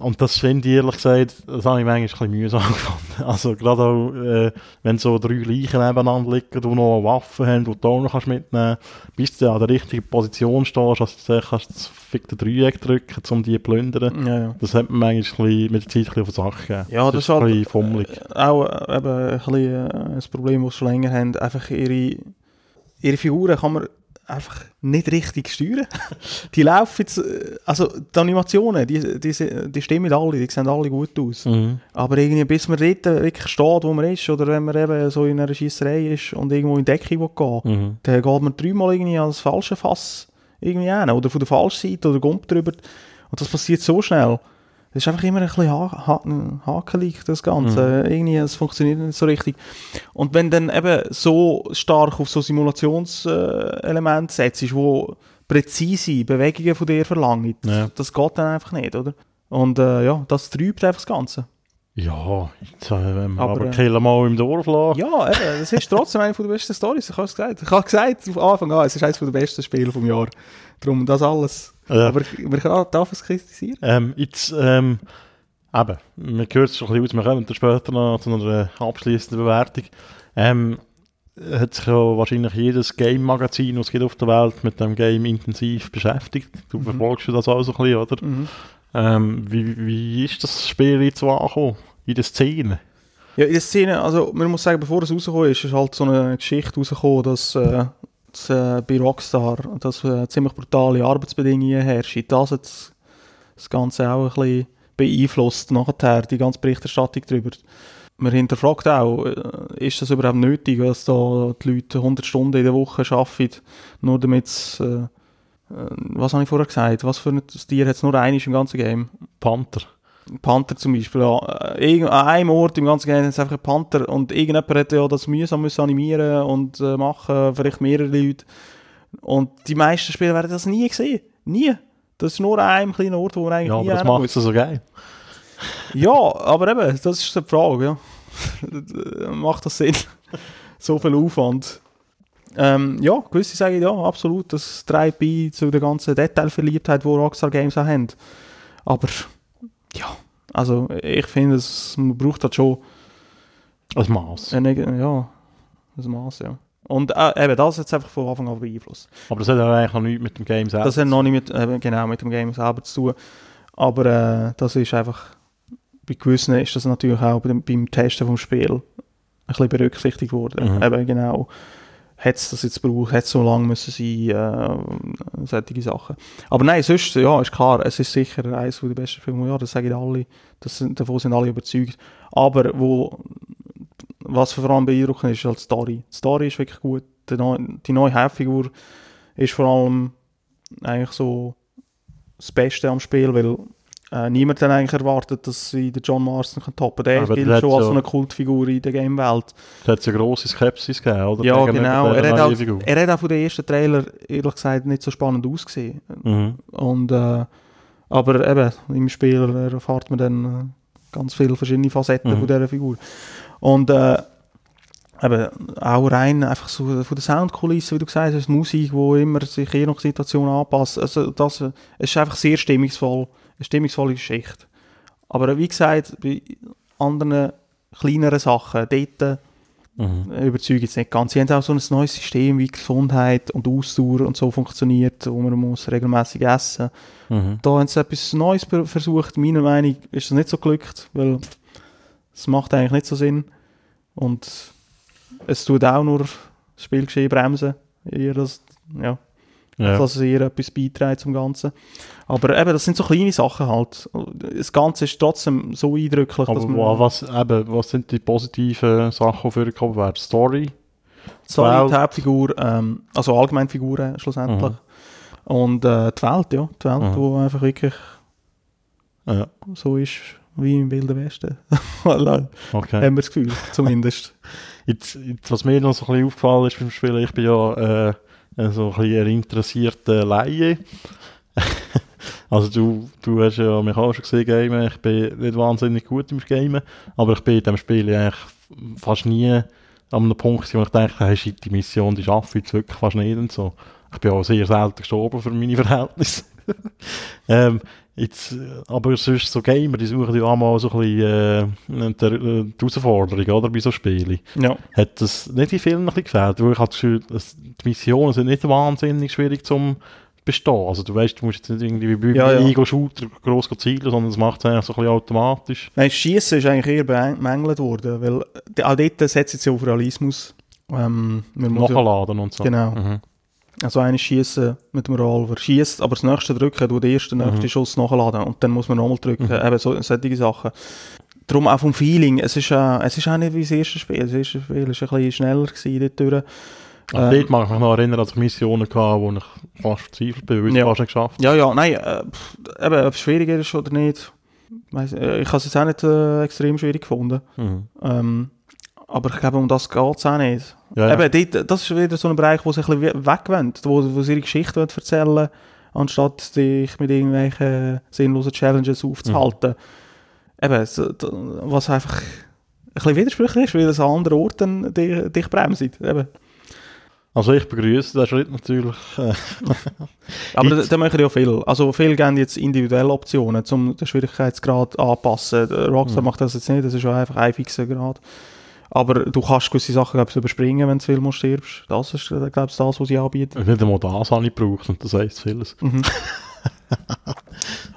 Und das finde ich ehrlich gesagt, das habe ich manchmal ein bisschen mühsam [LAUGHS] gefunden. Also gerade auch, äh, wenn so drei Leichen nebeneinander liegen, du noch Waffen hast, die du auch noch kannst mitnehmen kannst, bis du an der richtigen Position stehst, dass du kannst das fickte Dreieck drücken, um die zu plündern. Ja, ja. Das hat mir manchmal ein bisschen, mit der Zeit ein bisschen auf die Sache gegeben. Ja, das ist ein halt- bisschen fummelig. Auch äh, eben ein, bisschen, äh, ein Problem, das sie länger haben. Einfach ihre, ihre Figuren kann man einfach nicht richtig steuern. [LAUGHS] die laufen jetzt, äh, also die Animationen, die, die, die stimmen alle, die sehen alle gut aus. Mhm. Aber irgendwie, bis man dort wirklich steht, wo man ist, oder wenn man eben so in einer Schiesserei ist und irgendwo in die Decke will gehen Mhm. dann geht man dreimal irgendwie ans falsche Fass irgendwie hin, oder von der falschen Seite oder kommt drüber. Und das passiert so schnell. Das ist einfach immer ein bisschen ha ha hakelig, das Ganze. Irgendwie, es funktioniert nicht so richtig. Und wenn dann eben so stark auf so Simulationselemente äh, setzt, wo präzise Bewegungen von dir verlangen, Ja. das geht dann einfach nicht, oder? Und äh, ja, das trübt einfach das Ganze. Ja, jetzt, äh, wenn wir Aber, aber, äh, Kill mal im Dorf lassen. Ja, eben, das ist trotzdem eine der besten Stories. Ich habe es gesagt. Ich habe gesagt von Anfang an, es ist eines der besten Spiele vom Jahr. Darum das alles. Ja. Aber man kann darf es kritisieren. Ähm, jetzt, ähm, eben, man hört es schon ein bisschen aus, wir kommen dann später noch zu einer abschließenden Bewertung. Ähm, hat sich ja wahrscheinlich jedes Game-Magazin, das es gibt auf der Welt, mit dem Game intensiv beschäftigt. Du Mhm. verfolgst das auch so ein bisschen, oder? Mhm. Ähm, wie, wie ist das Spiel jetzt so angekommen? In der Szene? Ja, in der Szene, also man muss sagen, bevor es rausgekommen ist, ist halt so eine Geschichte rausgekommen, dass, äh, dass äh, bei Rockstar dass, äh, ziemlich brutale Arbeitsbedingungen herrschen. Das hat das- das Ganze auch ein bisschen beeinflusst, nachher die ganze Berichterstattung darüber. Man hinterfragt auch, äh, ist das überhaupt nötig, dass da die Leute 100 Stunden in der Woche arbeiten, nur damit es, äh, äh, was habe ich vorher gesagt, was für ein Tier hat es nur eines im ganzen Game? Panther. Panther zum Beispiel. Ja. Äh, irgend- An einem Ort im ganzen Game ist einfach ein Panther und irgendjemand hat ja das mühsam müssen animieren und äh, machen, vielleicht mehrere Leute. Und die meisten Spieler werden das nie gesehen. Nie. Das ist nur an einem kleinen Ort, wo man eigentlich Ja, nie aber das macht es so geil. Ja, aber eben, das ist die Frage, ja. [LAUGHS] Macht das Sinn? [LAUGHS] so viel Aufwand. Ähm, ja, gewisse sagen ja, absolut. Das trägt bei zu der ganzen Detailverliebtheit, die Rockstar Games auch haben. Aber, ja, also ich finde, es man braucht halt schon Ein Maß. ja, ein Maß, ja. Und äh, eben, das hat es einfach von Anfang an beeinflusst. Aber das hat ja eigentlich noch nichts mit dem Game selbst. Das hat noch nicht mit, äh, genau mit dem Game selber zu tun. Aber äh, das ist einfach, bei gewissen ist das natürlich auch beim, beim Testen vom Spiel ein bisschen berücksichtigt worden. Mhm. Eben genau, hat es das jetzt gebraucht, hat es so lange müssen sein, äh, solche Sachen. Aber nein, sonst, ja, ist klar, es ist sicher eines der besten Filme, ja, das sagen alle, das sind, davon sind alle überzeugt. Aber wo, was vor allem beeindruckend ist, ist halt die Story. Die Story ist wirklich gut, die neue, die neue Hauptfigur ist vor allem eigentlich so das Beste am Spiel, weil äh, niemand dann eigentlich erwartet, dass sie den John Marston kann toppen Der gilt der hat schon als so eine Kultfigur in der Game-Welt. Da hat es eine grosse Skepsis gegeben, oder? Ja, Gegenüber genau. Er hat, auch, er hat auch von den ersten Trailer, ehrlich gesagt, nicht so spannend ausgesehen. Mhm. Und, äh, aber eben, im Spiel erfahrt man dann äh, ganz viele verschiedene Facetten Mhm. von dieser Figur. Und äh, eben, auch rein einfach so von der Soundkulisse, wie du gesagt hast, Musik, die immer sich je nach Situation anpasst. Also das es ist einfach sehr stimmungsvoll, eine stimmungsvolle Geschichte. Aber wie gesagt, bei anderen kleineren Sachen, dort Mhm. überzeugt es nicht ganz. Sie haben auch so ein neues System, wie Gesundheit und Ausdauer und so funktioniert, wo man muss regelmäßig essen Mhm. Da haben sie etwas Neues versucht. Meiner Meinung nach ist es nicht so glückt, weil es macht eigentlich nicht so Sinn. Und es tut auch nur das Spielgeschehen bremsen. Eher das, ja, Ja. dass es eher etwas beiträgt zum Ganzen. Aber eben, das sind so kleine Sachen halt. Das Ganze ist trotzdem so eindrücklich, dass Aber man... wa- was, eben, was sind die positiven Sachen, die vorgekommen werden? Story? Welt. die Hauptfigur, ähm, also allgemein Figuren schlussendlich. Und äh, die Welt, ja, die Welt, Mhm. wo einfach wirklich Ja, so ist wie im Wilden Westen. [LAUGHS] Okay. Haben wir das Gefühl, zumindest. [LAUGHS] Jetzt, jetzt, was mir noch so ein bisschen aufgefallen ist beim Spielen, ich bin ja äh, so ein bisschen interessierter Laie. [LAUGHS] also du, du hast ja mich auch schon gesehen gamen, ich bin nicht wahnsinnig gut im Gamen, aber ich bin in diesem Spiel eigentlich fast nie an einem Punkt, wo ich denke, hey, shit, die Mission, die schaffe ich wirklich fast nicht und so. Ich bin auch sehr selten gestorben für meine Verhältnisse. [LAUGHS] ähm, jetzt, aber sonst so Gamer, die suchen ja auch mal so ein bisschen äh, die, äh, die Herausforderung, oder, bei so Spielen. Ja. Hat das nicht in vielen ein bisschen gefällt? Weil ich habe das Gefühl, die Missionen sind nicht wahnsinnig schwierig zum bestehen. Also du weißt, du musst jetzt nicht irgendwie wie Ja, bei ja. Ego-Shooter gross zielen, sondern das macht es eigentlich so ein bisschen automatisch. Nein, Schießen ist eigentlich eher bemängelt worden, weil auch dort setzt es ja auf Realismus. Ähm, ja, Nachladen und so. Genau. Mhm. Also einer schießen mit dem Revolver, schießt, aber das nächste drücken, du den ersten, nächsten Mhm. Schuss nachladen und dann muss man nochmal drücken, eben so, solche Sachen. Darum auch vom Feeling, es ist, äh, es ist auch nicht wie das erste Spiel, das erste Spiel war ein bisschen schneller gewesen dort. Aber Ähm, dort mag ich mich noch erinnern, dass ich Missionen hatte, wo ich fast verzweifelt bin, weil ich Ja. es fast nicht geschafft Ja, ja, nein, äh, eben, ob es schwieriger ist oder nicht, weiss, äh, ich habe es jetzt auch nicht äh, extrem schwierig gefunden. Mhm. Ähm, aber ich glaube, um das geht es auch nicht. Ja, ja. Eben, dort, das ist wieder so ein Bereich, wo sich ein bisschen we- wegwendet, wo, wo sie ihre Geschichte erzählen anstatt sich mit irgendwelchen sinnlosen Challenges aufzuhalten. Eben, so, d- was einfach ein bisschen widersprüchlich ist, weil es an anderen Orten dich, dich bremst. Eben. Also ich begrüße den Schritt natürlich. Äh, [LAUGHS] Aber da, machen ja viel. Also viele geben jetzt individuelle Optionen, um den Schwierigkeitsgrad anzupassen. Rockstar Mhm. macht das jetzt nicht, das ist ja einfach ein fixer Grad. Aber du kannst gewisse Sachen glaub ich, überspringen, wenn du viel mal stirbst. Das ist, äh, glaube ich, das, was sie anbieten. nicht einmal das habe ich gebraucht und das heisst vieles. Mhm. [LAUGHS]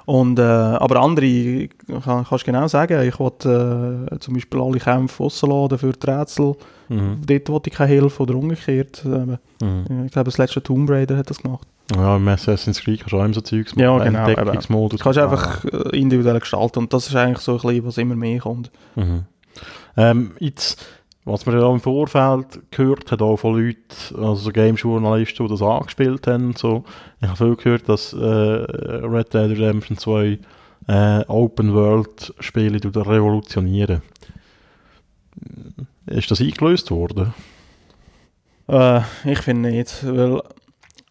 Und, äh, aber andere, kann, kannst du genau sagen, ich wollte äh, zum Beispiel alle Kämpfe rausladen für die Rätsel. Mhm. Dort wollte ich keine Hilfe oder umgekehrt. Eben. Mhm. Ich glaube, das letzte Tomb Raider hat das gemacht. Ja, im Assassin's Creed kannst du auch immer so Zeugs Ja, machen. genau, Entdeckungsmodus. Du kannst einfach äh, individuell gestalten und das ist eigentlich so ein bisschen, was immer mehr kommt. Mhm. Ähm, jetzt, was man ja im Vorfeld gehört hat, auch von Leuten, also so Game-Journalisten, die das angespielt haben und so, ich habe viel gehört, dass äh, Red Dead Redemption 2 äh, Open-World-Spiele revolutionieren. Ist das eingelöst worden? Äh, ich finde nicht, weil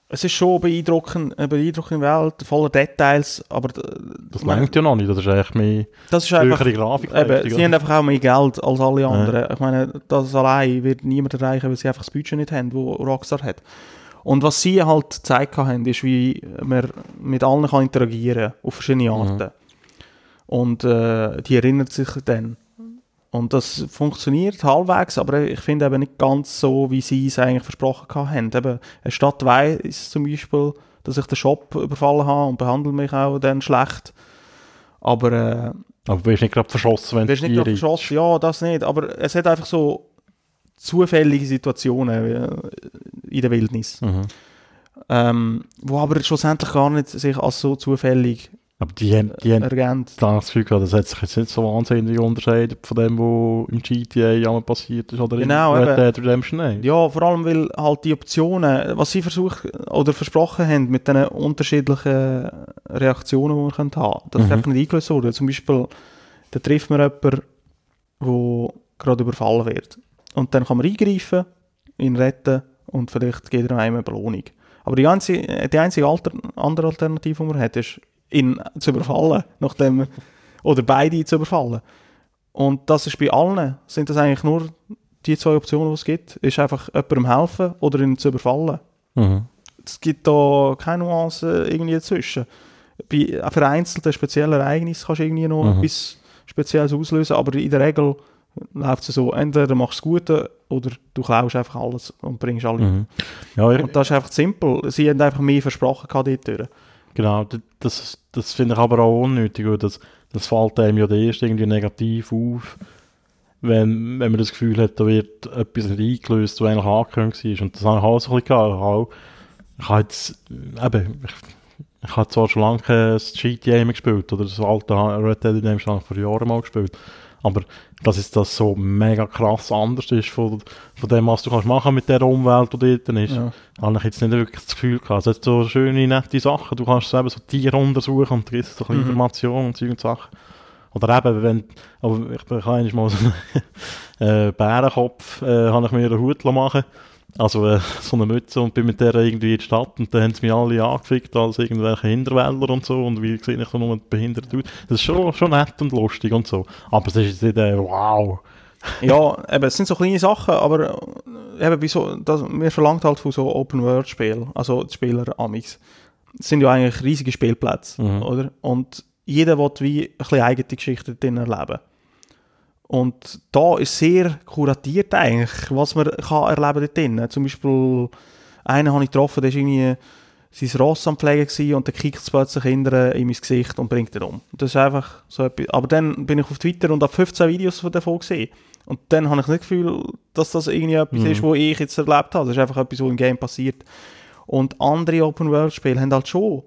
es ist schon beeindruckend, eine beeindruckende Welt, voller Details, aber d- Das lenkt ja noch nicht, das ist eigentlich mehr das ist einfach, Grafik. eben, sie haben einfach auch mehr Geld als alle anderen. Ich meine, das allein wird niemand erreichen, weil sie einfach das Budget nicht haben, wo Rockstar hat. Und was sie halt gezeigt haben, ist, wie man mit allen kann interagieren auf verschiedene Mhm. Arten. Und äh, die erinnert sich dann. Und das funktioniert halbwegs, aber ich finde eben nicht ganz so, wie sie es eigentlich versprochen haben. Eben, eine Stadt weiss zum Beispiel, dass ich den Shop überfallen habe und behandelt mich auch dann schlecht. Aber äh, Aber du bist nicht gerade verschossen, wenn du bist nicht gerade verschossen, ja, das nicht. Aber es hat einfach so zufällige Situationen äh, in der Wildnis, Mhm. ähm, wo aber schlussendlich gar nicht sich als so zufällig Aber die haben, die haben ergänzt. da das Gefühl gehabt, das hat sich jetzt nicht so wahnsinnig unterscheidet von dem, was im GTA einmal passiert ist oder Genau, in Red. Dead Redemption 1. Ja, vor allem, weil halt die Optionen, was sie versucht oder versprochen haben mit den unterschiedlichen Reaktionen, die können haben das ist Mhm. einfach nicht eingelöst worden. Zum Beispiel, da trifft man jemanden, der gerade überfallen wird. Und dann kann man eingreifen, ihn retten und vielleicht geht er noch eine Belohnung. Aber die einzige, die einzige Alter, andere Alternative, die man hat, ist, ihn zu überfallen, nachdem, oder beide zu überfallen. Und das ist bei allen, sind das eigentlich nur die zwei Optionen, die es gibt. Ist einfach jemandem helfen oder ihn zu überfallen. Mhm. Es gibt da keine Nuance irgendwie dazwischen. Bei vereinzelten speziellen Ereignissen kannst du irgendwie noch Mhm. etwas Spezielles auslösen, aber in der Regel läuft es so, entweder machst du das Gute oder du klaust einfach alles und bringst alle. Mhm. Ja, Und das ist einfach simpel. Sie haben einfach mehr versprochen dort. Genau, das, das finde ich aber auch unnötig, das, das fällt einem ja erst irgendwie negativ auf, wenn, wenn man das Gefühl hat, da wird etwas nicht eingelöst, was eigentlich angekündigt war. Und das habe ich auch so ein bisschen gehabt. Ich habe jetzt, eben, ich, ich habe zwar schon lange kein GTA mehr gespielt, oder das alte Red Dead Redemption habe ich vor Jahren mal gespielt, aber dass es das so mega krass anders ist von, von dem, was du kannst machen mit der Umwelt, die dort ist, Ja. habe ich jetzt nicht wirklich das Gefühl gehabt. Es hat so schöne, nette Sachen. Du kannst selber so Tiere untersuchen und kriegst so ein Mhm. Informationen und Zeug und Sachen. Oder eben, wenn, aber ich bin einmal mal so einen [LAUGHS] äh, Bärenkopf, äh, habe ich mir einen Hut machen also äh, so eine Mütze und bin mit der irgendwie in die Stadt und dann haben sie mich alle angefickt als irgendwelche Hinterwäldler und so und wie sehe ich so nur behindert aus. Das ist schon, schon nett und lustig und so. Aber es ist jetzt nicht, äh, wow. ja, eben, es sind so kleine Sachen, aber äh, eben, bei so, das, mir verlangt halt von so Open-World-Spielen, also die Spieler Amix, sind ja eigentlich riesige Spielplätze, Mhm. oder? Und jeder will wie ein bisschen eigene Geschichte drin erleben. Und da ist sehr kuratiert eigentlich, was man kann erleben dort drin. Zum Beispiel, einen habe ich getroffen, der ist irgendwie sein Ross am Pflegen und dann kickt es plötzlich hinterher in mein Gesicht und bringt ihn um. Das ist einfach so etwas. Aber dann bin ich auf Twitter und habe 15 Videos von davon gesehen. Und dann habe ich nicht das Gefühl, dass das irgendwie etwas Mhm. ist, was ich jetzt erlebt habe. Das ist einfach etwas, was im Game passiert. Und andere Open-World-Spiele haben halt schon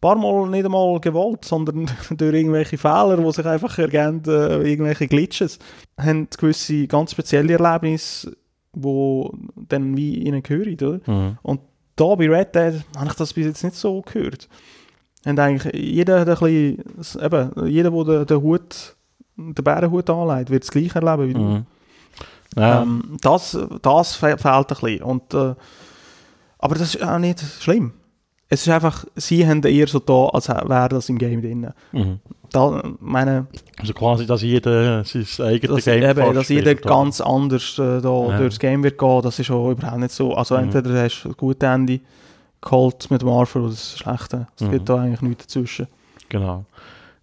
paar Mal nicht einmal gewollt, sondern [LAUGHS] durch irgendwelche Fehler, die sich einfach ergeben, äh, irgendwelche Glitches, haben gewisse ganz spezielle Erlebnisse, die dann wie ihnen gehören. Oder? Mhm. Und da bei Red Dead habe ich das bis jetzt nicht so gehört. Und eigentlich jeder hat ein bisschen, eben, jeder, der den, den Hut, den Bärenhut anlegt, wird das gleiche erleben wie du. Mhm. Ja, Ähm, das, das fe fehlt ein bisschen. Und, äh, aber das ist auch nicht schlimm. Es ist einfach, sie haben eher so da, als wäre das im Game drin. mhm. Da, meine, Also quasi, dass jeder sein eigenes Game eben, dass jeder ganz anders äh, da Ja. durchs Game wird gehen, das ist schon überhaupt nicht so. Also Mhm. entweder hast du ein gutes Ende geholt mit dem Arthur oder das schlechte. Es Mhm. gibt da eigentlich nichts dazwischen. Genau.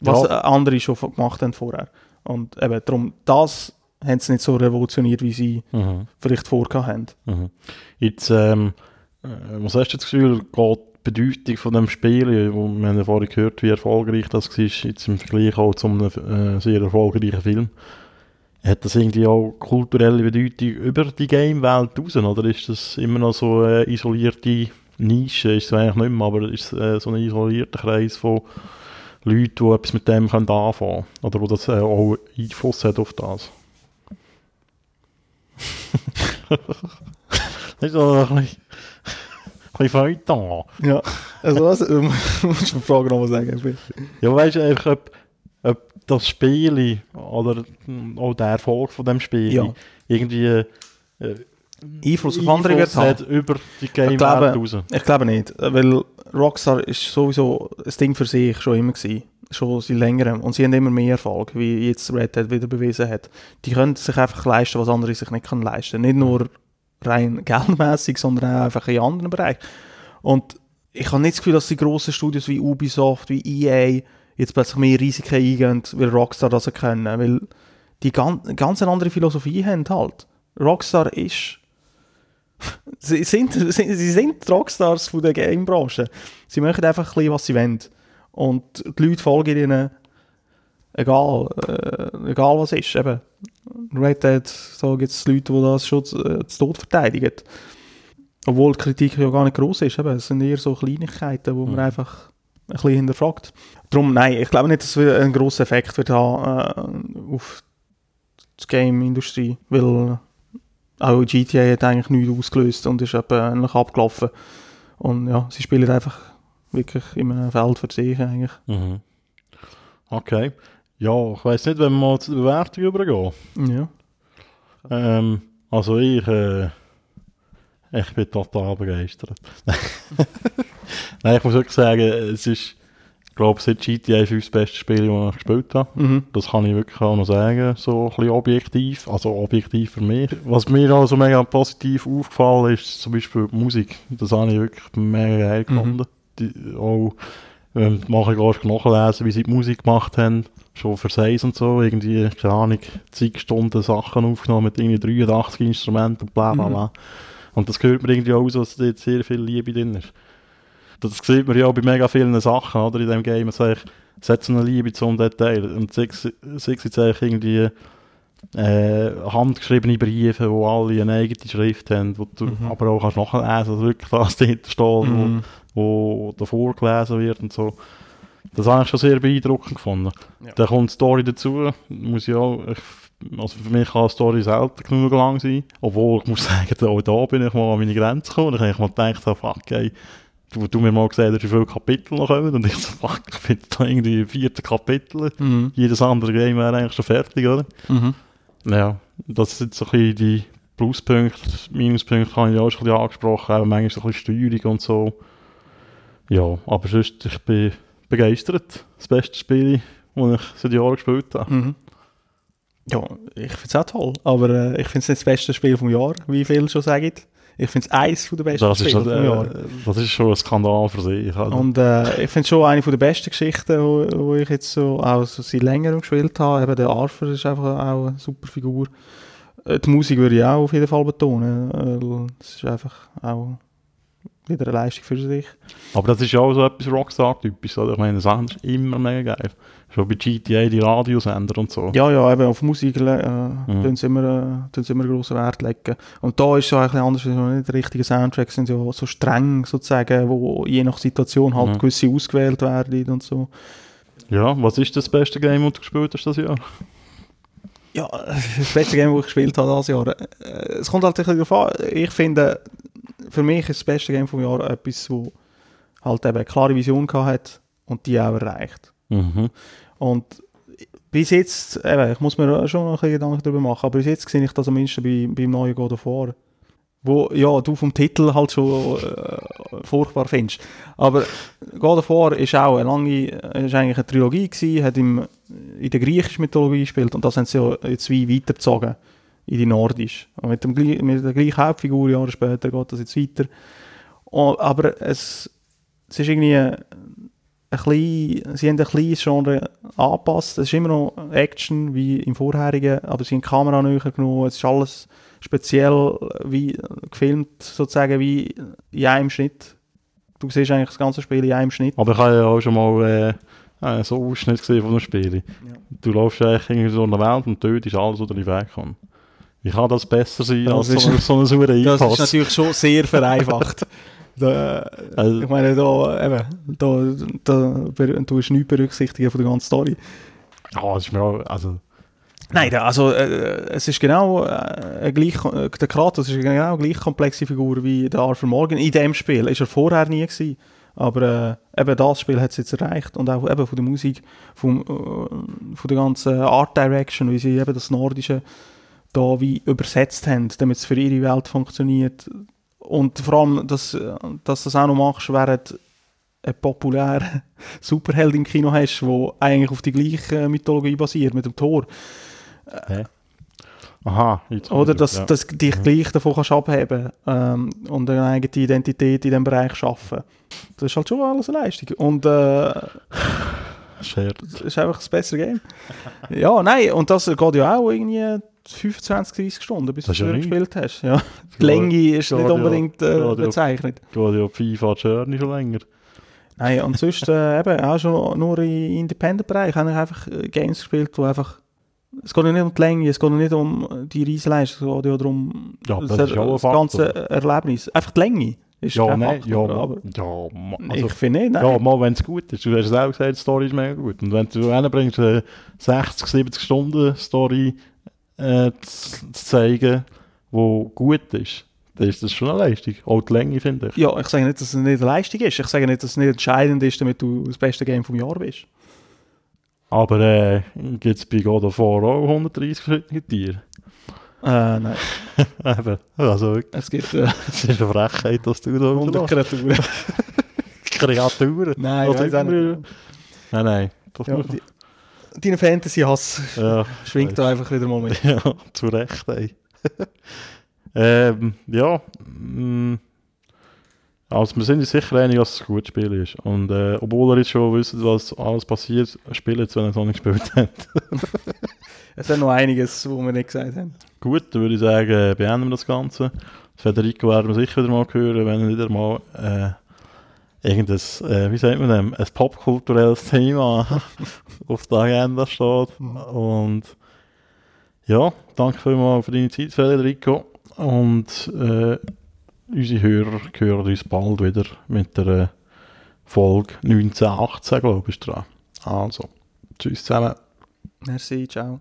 Was Ja. andere schon gemacht haben vorher. Und eben darum, das haben sie nicht so revolutioniert, wie sie Mhm. vielleicht vorgehabt haben. Mhm. Jetzt, ähm, äh, was hast du das Gefühl, geht Bedeutung von dem Spiel, wo wir haben ja vorhin gehört, wie erfolgreich das war, jetzt im Vergleich auch zu einem äh, sehr erfolgreichen Film. Hat das irgendwie auch kulturelle Bedeutung über die Game-Welt raus, oder ist das immer noch so eine isolierte Nische, ist es eigentlich nicht mehr, aber ist es äh, so ein isolierter Kreis von Leuten, die etwas mit dem können anfangen können, oder wo das äh, auch Einfluss hat auf das? [LAUGHS] das ist so ein bisschen, bisschen Feuilleton. Ja, also was, ähm, musst du die Frage nochmal sagen? bitte? Ja, weißt du, einfach, ob, ob das Spiel oder auch der Erfolg von dem Spiel Ja. irgendwie äh, Einfluss auf andere wird haben. hat über die Game glaube- raus. Ich glaube nicht, weil Rockstar ist sowieso ein Ding für sich schon immer gewesen. Schon seit längerem. Und sie haben immer mehr Erfolg, wie jetzt Red Dead wieder bewiesen hat. Die können sich einfach leisten, was andere sich nicht können leisten. Nicht nur rein geldmäßig, sondern auch einfach in anderen Bereichen. Und ich habe nicht das Gefühl, dass die grossen Studios wie Ubisoft, wie EA jetzt plötzlich mehr Risiken eingehen, weil Rockstar das können. Weil die ganz, ganz eine andere Philosophie haben halt. Rockstar ist [LAUGHS] Sie sind, sie, sind die Rockstars von der Gamebranche. Sie machen einfach ein bisschen, was sie wollen. Und die Leute folgen ihnen, egal, äh, egal was ist. Eben, Red Dead, so gibt es Leute, die das schon zu, äh, zu Tod verteidigen. Obwohl die Kritik ja gar nicht groß ist. Eben, es sind eher so Kleinigkeiten, wo man Mhm. einfach ein bisschen hinterfragt. Darum, nein, ich glaube nicht, dass es einen grossen Effekt wird haben äh, auf die Game-Industrie, weil auch GTA hat eigentlich nichts ausgelöst und ist ähnlich abgelaufen. Und ja, sie spielen einfach wirklich in einem Feld für sich eigentlich. Mhm. Okay. Ja, ich weiß nicht, wenn wir mal zu der Bewertung übergehen. Ja. Ähm, also ich, äh, ich bin total begeistert. [LAUGHS] Nein, ich muss wirklich sagen, es ist, ich glaube, seit GTA 5 das beste Spiel, das ich gespielt habe. Mhm. Das kann ich wirklich auch noch sagen, so ein bisschen objektiv, also objektiv für mich. Was mir auch so mega positiv aufgefallen ist, zum Beispiel die Musik. Das habe ich wirklich mega geil Mhm. gefunden. Die, auch, ähm, mache ich gar nachlesen, wie sie die Musik gemacht haben. Schon für Seis und so, irgendwie, keine Ahnung, zig Stunden Sachen aufgenommen mit irgendwie 83 Instrumenten und bla bla bla. Und das gehört mir irgendwie auch aus, dass da jetzt sehr viel Liebe drin ist. Das sieht man ja auch bei mega vielen Sachen, oder, in diesem Game. Es, so eine Liebe zum Detail. Und es jetzt eigentlich irgendwie äh, handgeschriebene Briefe, wo alle eine eigene Schrift haben, wo du Mhm. aber auch kannst nachlesen, dass wirklich das dahinter steht, Mhm. Wo, davor gelesen wird und so. Das habe ich schon sehr beeindruckend gefunden. Ja. Dann kommt die Story dazu, muss ich auch, ich, also für mich kann eine Story selten genug lang sein, obwohl ich muss [LAUGHS] sagen, auch da bin ich mal an meine Grenze gekommen und ich habe mal gedacht, fuck, ey, du, du mir mal gesagt hast, wie viele Kapitel noch kommen und ich so, fuck, ich bin da irgendwie im vierten Kapitel, Mhm. jedes andere Game wäre eigentlich schon fertig, oder? Mhm. Ja, das sind so ein bisschen die Pluspunkte, Minuspunkte habe ich auch schon ein bisschen angesprochen, auch manchmal so ein bisschen Steuerung und so. Ja, aber sonst, ich bin begeistert. Das beste Spiel, das ich seit Jahren gespielt habe. Mhm. Ja, ich finde es auch toll. Aber äh, ich finde es nicht das beste Spiel vom Jahr, wie viele schon sagen. Ich finde es eines der besten Das Spiele vom Jahr. äh, das ist schon ein Skandal für sich. Also. Und äh, ich finde es schon eine der besten Geschichten, wo, wo ich jetzt so auch so seit längerem gespielt habe. Eben der Arthur ist einfach auch eine super Figur. Äh, die Musik würde ich auch auf jeden Fall betonen. Äh, Es ist einfach auch wieder eine Leistung für sich. Aber das ist ja auch so etwas Rockstar-typisch. Ich meine, das ist immer mega geil. Schon bei GTA die Radiosender und so. Ja, ja, eben auf Musik äh, Mhm. tun sie immer, äh, immer grossen Wert legen. Und da ist es ja ein bisschen anders, nicht die richtigen Soundtracks sind ja so streng sozusagen, wo je nach Situation halt Mhm. gewisse ausgewählt werden und so. Ja, was ist das beste Game, das du gespielt hast das Jahr? Ja, [LAUGHS] das beste Game, das ich gespielt habe dieses Jahr. Äh, Es kommt halt ein bisschen darauf an. Ich finde, für mich ist das beste Game vom Jahr etwas, wo halt eben eine klare Vision hat und die auch erreicht. Mhm. Und bis jetzt, eben, ich muss mir schon noch ein bisschen Gedanken darüber machen, aber bis jetzt sehe ich das am mindesten bei, beim neuen God of War. Wo, ja, du vom Titel halt schon äh, furchtbar findest. Aber God of War ist auch eine lange, ist eigentlich eine Trilogie gewesen, hat im, in der griechischen Mythologie gespielt und das haben sie ja jetzt wie weitergezogen in die nordische. Und mit, dem, mit der gleichen Hauptfigur, Jahre später, geht das jetzt weiter. Und, aber es, es ist irgendwie ein bisschen, sie haben ein kleines Genre angepasst. Es ist immer noch Action wie im vorherigen, aber sie haben die Kamera näher genommen. Es ist alles speziell wie gefilmt, sozusagen wie in einem Schnitt. Du siehst eigentlich das ganze Spiel in einem Schnitt. Aber ich habe ja auch schon mal äh, äh, so Ausschnitt gesehen von einem Spiel. Du läufst eigentlich irgendwie so in der Welt und tötest alles, was dir wegkommt. Wie kann das besser sein Das als ist- so, so ein Das ist natürlich schon sehr vereinfacht. [LAUGHS] da, Also- ich meine, da, eben, da, da ber- du nichts berücksichtigen von der ganzen Story. Ja, das ist mir auch, also, Nein, also äh, es ist genau äh, gleich, äh, der Kratos ist genau gleich komplexe Figur wie der Arthur Morgan. In dem Spiel ist er vorher nie gewesen. Aber äh, eben das Spiel hat es jetzt erreicht und auch eben von der Musik, vom, äh, von der ganzen Art Direction, wie sie eben das Nordische da wie übersetzt haben, damit es für ihre Welt funktioniert. Und vor allem, dass, dass du das auch noch machst, während ein populärer [LAUGHS] Superheld im Kino hast, der eigentlich auf die gleiche Mythologie basiert, mit dem Tor. aha. Jetzt Oder dass, ja. dass du dich gleich davon kannst abheben ähm, und eine eigene Identität in diesem Bereich schaffen. Das ist halt schon alles eine Leistung. Und äh, Scherz. das ist einfach das bessere Game. ja, nein, und das geht ja auch irgendwie 25, 30 Stunden, bis du Das ja durchgespielt hast. Ja. [LAUGHS] Die Länge ist nicht unbedingt äh, bezeichnet. Geht ja FIFA Journey schon länger. Nein, und sonst äh, [LAUGHS] eben auch schon nur im Independent-Bereich habe ich einfach äh, Games gespielt, wo einfach es geht ja nicht um die Länge, es geht ja nicht um die Riesenleistung, es geht ja darum Ja, das das, das ganze Erlebnis. Einfach die Länge ist Ja, nein, ja, aber ja, ma- also, ich finde nicht, nein. ja, mal wenn es gut ist. Du hast es auch gesagt, die Story ist mega gut. Und wenn du hinbringst, eine 60, 70 Stunden Story äh, zu, zu zeigen, die gut ist, dann ist das schon eine Leistung. Auch die Länge, finde ich. Ja, ich sage nicht, dass es nicht eine Leistung ist. Ich sage nicht, dass es nicht entscheidend ist, damit du das beste Game vom Jahr bist. Aber äh, gibt es bei God of War auch 130 verschiedene Tiere? Äh, nein, [LAUGHS] Eben. Also, es gibt äh, [LAUGHS] es ist eine Frechheit, dass du da 100 rumläufst. Kreaturen. [LAUGHS] Kreaturen. nein, ich weiß. Nein, nein. Ja, die, deine Fantasy-Hass ja, schwingt da einfach wieder mal mit. [LAUGHS] ja, zu Recht, ey. [LAUGHS] ähm, ja. mm, Also, wir sind uns sicher einig, dass es ein gutes Spiel ist. Und äh, obwohl ihr jetzt schon wisst, was alles passiert, spielt es, wenn ihr es noch nicht gespielt habt. [LAUGHS] Es ist noch einiges, wo wir nicht gesagt haben. Gut, dann würde ich sagen, äh, beenden wir das Ganze. Federico werden wir sicher wieder mal hören, wenn er wieder mal äh, irgendein, äh, wie sagt man dem, ein popkulturelles Thema [LAUGHS] auf der Agenda steht. Und ja, danke vielmals für deine Zeit, Federico. Und äh, unsere Hörer hören uns bald wieder mit der äh, Folge 1918, glaube ich, dran. Also, tschüss zusammen. Merci, ciao.